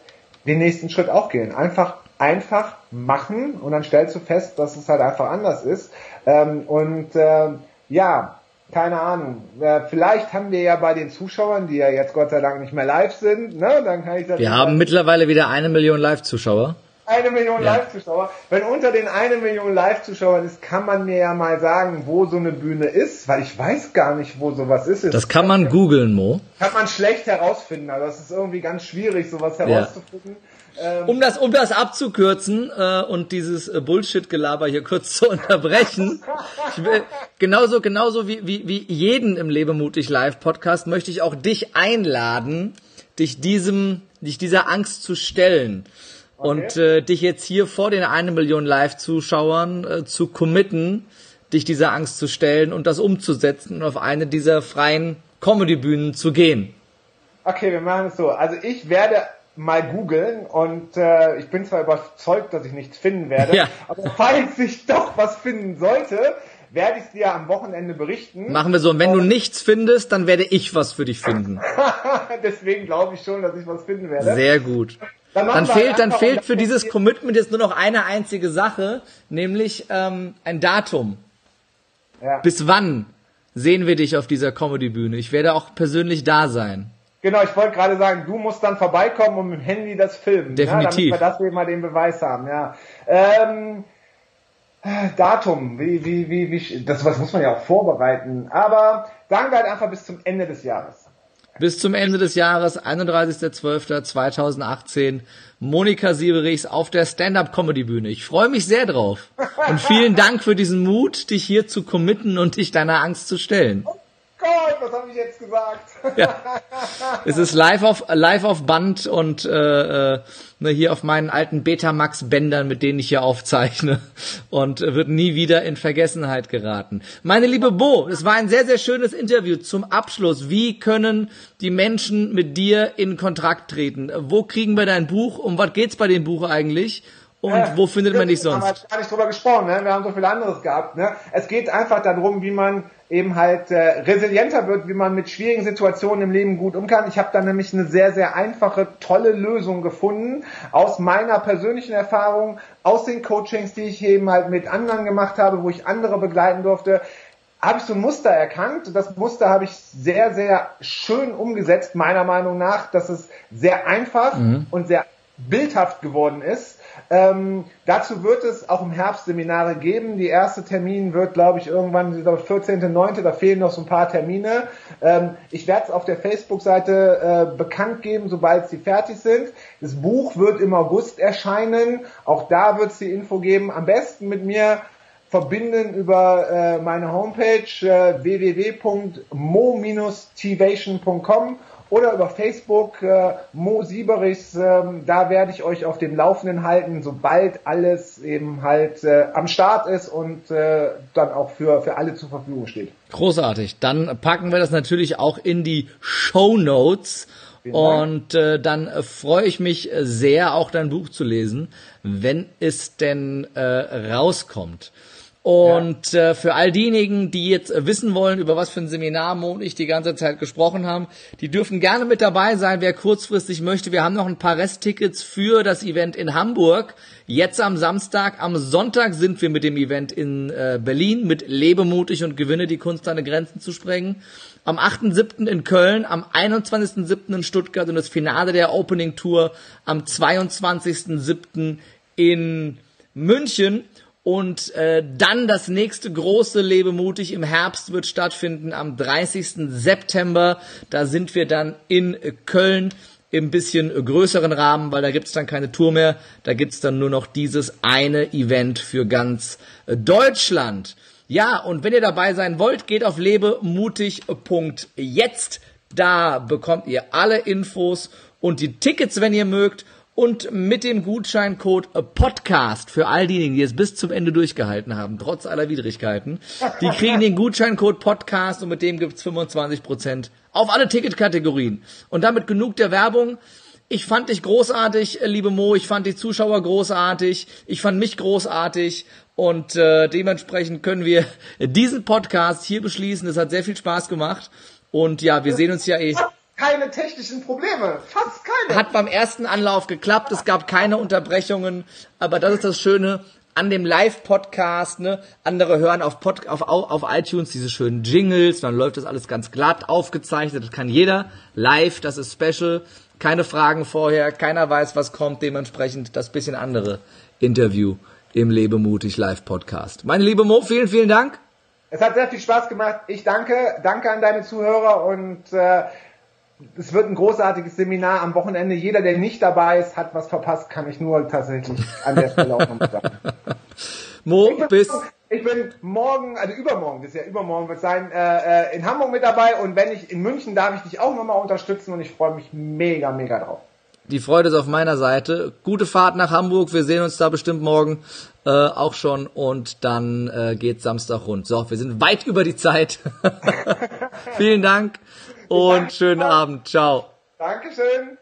den nächsten Schritt auch gehen. Einfach, einfach machen und dann stellst du fest, dass es halt einfach anders ist. Ähm, und äh, ja, keine Ahnung. Äh, vielleicht haben wir ja bei den Zuschauern, die ja jetzt Gott sei Dank nicht mehr live sind, ne, dann kann ich das. Wir haben mittlerweile wieder eine Million Live-Zuschauer. Eine Million ja. Live-Zuschauer. Wenn unter den eine Million Live-Zuschauern ist, kann man mir ja mal sagen, wo so eine Bühne ist, weil ich weiß gar nicht, wo sowas ist. Das kann man googeln, Mo. Kann man schlecht herausfinden. Also das ist irgendwie ganz schwierig, sowas herauszufinden. Ja. Ähm, um das, um das abzukürzen äh, und dieses äh, Bullshit-Gelaber hier kurz zu unterbrechen, ich will, genauso, genauso wie, wie, wie jeden im Lebemutig Live-Podcast möchte ich auch dich einladen, dich diesem, dich dieser Angst zu stellen. Okay. Und äh, dich jetzt hier vor den eine Million Live-Zuschauern äh, zu committen, dich dieser Angst zu stellen und das umzusetzen und auf eine dieser freien Comedy-Bühnen zu gehen. Okay, wir machen es so. Also ich werde mal googeln und äh, ich bin zwar überzeugt, dass ich nichts finden werde, ja. aber falls ich doch was finden sollte, werde ich dir am Wochenende berichten. Machen wir so, und wenn und du nichts findest, dann werde ich was für dich finden. Deswegen glaube ich schon, dass ich was finden werde. Sehr gut. Dann, dann fehlt, dann fehlt für dieses Commitment jetzt nur noch eine einzige Sache, nämlich ähm, ein Datum. Ja. Bis wann sehen wir dich auf dieser Comedy-Bühne? Ich werde auch persönlich da sein. Genau, ich wollte gerade sagen, du musst dann vorbeikommen und mit dem Handy das filmen. Definitiv. Ja, damit wir das mal den Beweis haben, ja. Ähm, Datum, wie, wie, wie, wie, das was muss man ja auch vorbereiten. Aber sagen wir halt einfach bis zum Ende des Jahres. Bis zum Ende des Jahres, 31.12.2018, Monika Sieberichs auf der Stand-Up-Comedy-Bühne. Ich freue mich sehr drauf. Und vielen Dank für diesen Mut, dich hier zu committen und dich deiner Angst zu stellen. Gott, was habe ich jetzt gesagt? Ja. Es ist live auf, live auf Band und äh, äh, ne, hier auf meinen alten Betamax-Bändern, mit denen ich hier aufzeichne und wird nie wieder in Vergessenheit geraten. Meine liebe Bo, es war ein sehr, sehr schönes Interview zum Abschluss. Wie können die Menschen mit dir in Kontakt treten? Wo kriegen wir dein Buch? Um was geht's bei dem Buch eigentlich? Und ja, wo findet man dich sonst? Wir haben gar nicht drüber gesprochen, ne? wir haben so viel anderes gehabt. Ne? Es geht einfach darum, wie man eben halt äh, resilienter wird, wie man mit schwierigen Situationen im Leben gut umkann. Ich habe da nämlich eine sehr, sehr einfache, tolle Lösung gefunden aus meiner persönlichen Erfahrung, aus den Coachings, die ich eben halt mit anderen gemacht habe, wo ich andere begleiten durfte habe ich so ein Muster erkannt. Das Muster habe ich sehr, sehr schön umgesetzt, meiner Meinung nach, dass es sehr einfach mhm. und sehr bildhaft geworden ist. Ähm, dazu wird es auch im Herbst Seminare geben. Die erste Termin wird, glaube ich, irgendwann, ich glaube, 14.9., da fehlen noch so ein paar Termine. Ähm, ich werde es auf der Facebook-Seite äh, bekannt geben, sobald sie fertig sind. Das Buch wird im August erscheinen. Auch da wird es die Info geben. Am besten mit mir verbinden über äh, meine Homepage äh, www.mo-tivation.com oder über Facebook äh, Mo Sieberichs. Äh, da werde ich euch auf dem Laufenden halten, sobald alles eben halt äh, am Start ist und äh, dann auch für, für alle zur Verfügung steht. Großartig. Dann packen wir das natürlich auch in die Show Notes. Und äh, dann freue ich mich sehr, auch dein Buch zu lesen, wenn es denn äh, rauskommt. Und ja. äh, für all diejenigen, die jetzt wissen wollen, über was für ein Seminar Mo und ich die ganze Zeit gesprochen haben, die dürfen gerne mit dabei sein, wer kurzfristig möchte. Wir haben noch ein paar Resttickets für das Event in Hamburg. Jetzt am Samstag, am Sonntag sind wir mit dem Event in äh, Berlin mit Lebemutig und Gewinne die Kunst deine Grenzen zu sprengen. Am 8.7. in Köln, am 21.7. in Stuttgart und das Finale der Opening Tour am 22.7. in München. Und äh, dann das nächste große Lebemutig im Herbst wird stattfinden am 30. September. Da sind wir dann in Köln im bisschen größeren Rahmen, weil da gibt's dann keine Tour mehr. Da gibt's dann nur noch dieses eine Event für ganz Deutschland. Ja, und wenn ihr dabei sein wollt, geht auf lebemutig.jetzt. Da bekommt ihr alle Infos und die Tickets, wenn ihr mögt. Und mit dem Gutscheincode Podcast für all diejenigen, die es bis zum Ende durchgehalten haben, trotz aller Widrigkeiten, die kriegen den Gutscheincode Podcast und mit dem gibt's 25% auf alle Ticketkategorien. Und damit genug der Werbung. Ich fand dich großartig, liebe Mo. Ich fand die Zuschauer großartig. Ich fand mich großartig. Und äh, dementsprechend können wir diesen Podcast hier beschließen. Es hat sehr viel Spaß gemacht. Und ja, wir sehen uns ja eh keine technischen Probleme. Fast keine. Hat beim ersten Anlauf geklappt. Es gab keine Unterbrechungen. Aber das ist das Schöne an dem Live-Podcast. Ne? Andere hören auf, Pod, auf, auf iTunes diese schönen Jingles. Dann läuft das alles ganz glatt aufgezeichnet. Das kann jeder live. Das ist special. Keine Fragen vorher. Keiner weiß, was kommt. Dementsprechend das bisschen andere Interview im Lebemutig Live-Podcast. Meine liebe Mo, vielen, vielen Dank. Es hat sehr viel Spaß gemacht. Ich danke, danke an deine Zuhörer und äh, es wird ein großartiges Seminar am Wochenende. Jeder, der nicht dabei ist, hat was verpasst, kann ich nur tatsächlich an der Stelle auch nochmal sagen. Mo, ich bis. Ich bin morgen, also übermorgen, das ist ja übermorgen wird sein, äh, äh, in Hamburg mit dabei und wenn ich in München darf ich dich auch nochmal unterstützen und ich freue mich mega, mega drauf. Die Freude ist auf meiner Seite. Gute Fahrt nach Hamburg. Wir sehen uns da bestimmt morgen äh, auch schon und dann äh, geht Samstag rund. So, wir sind weit über die Zeit. Vielen Dank und schönen Abend. Ciao. Dankeschön.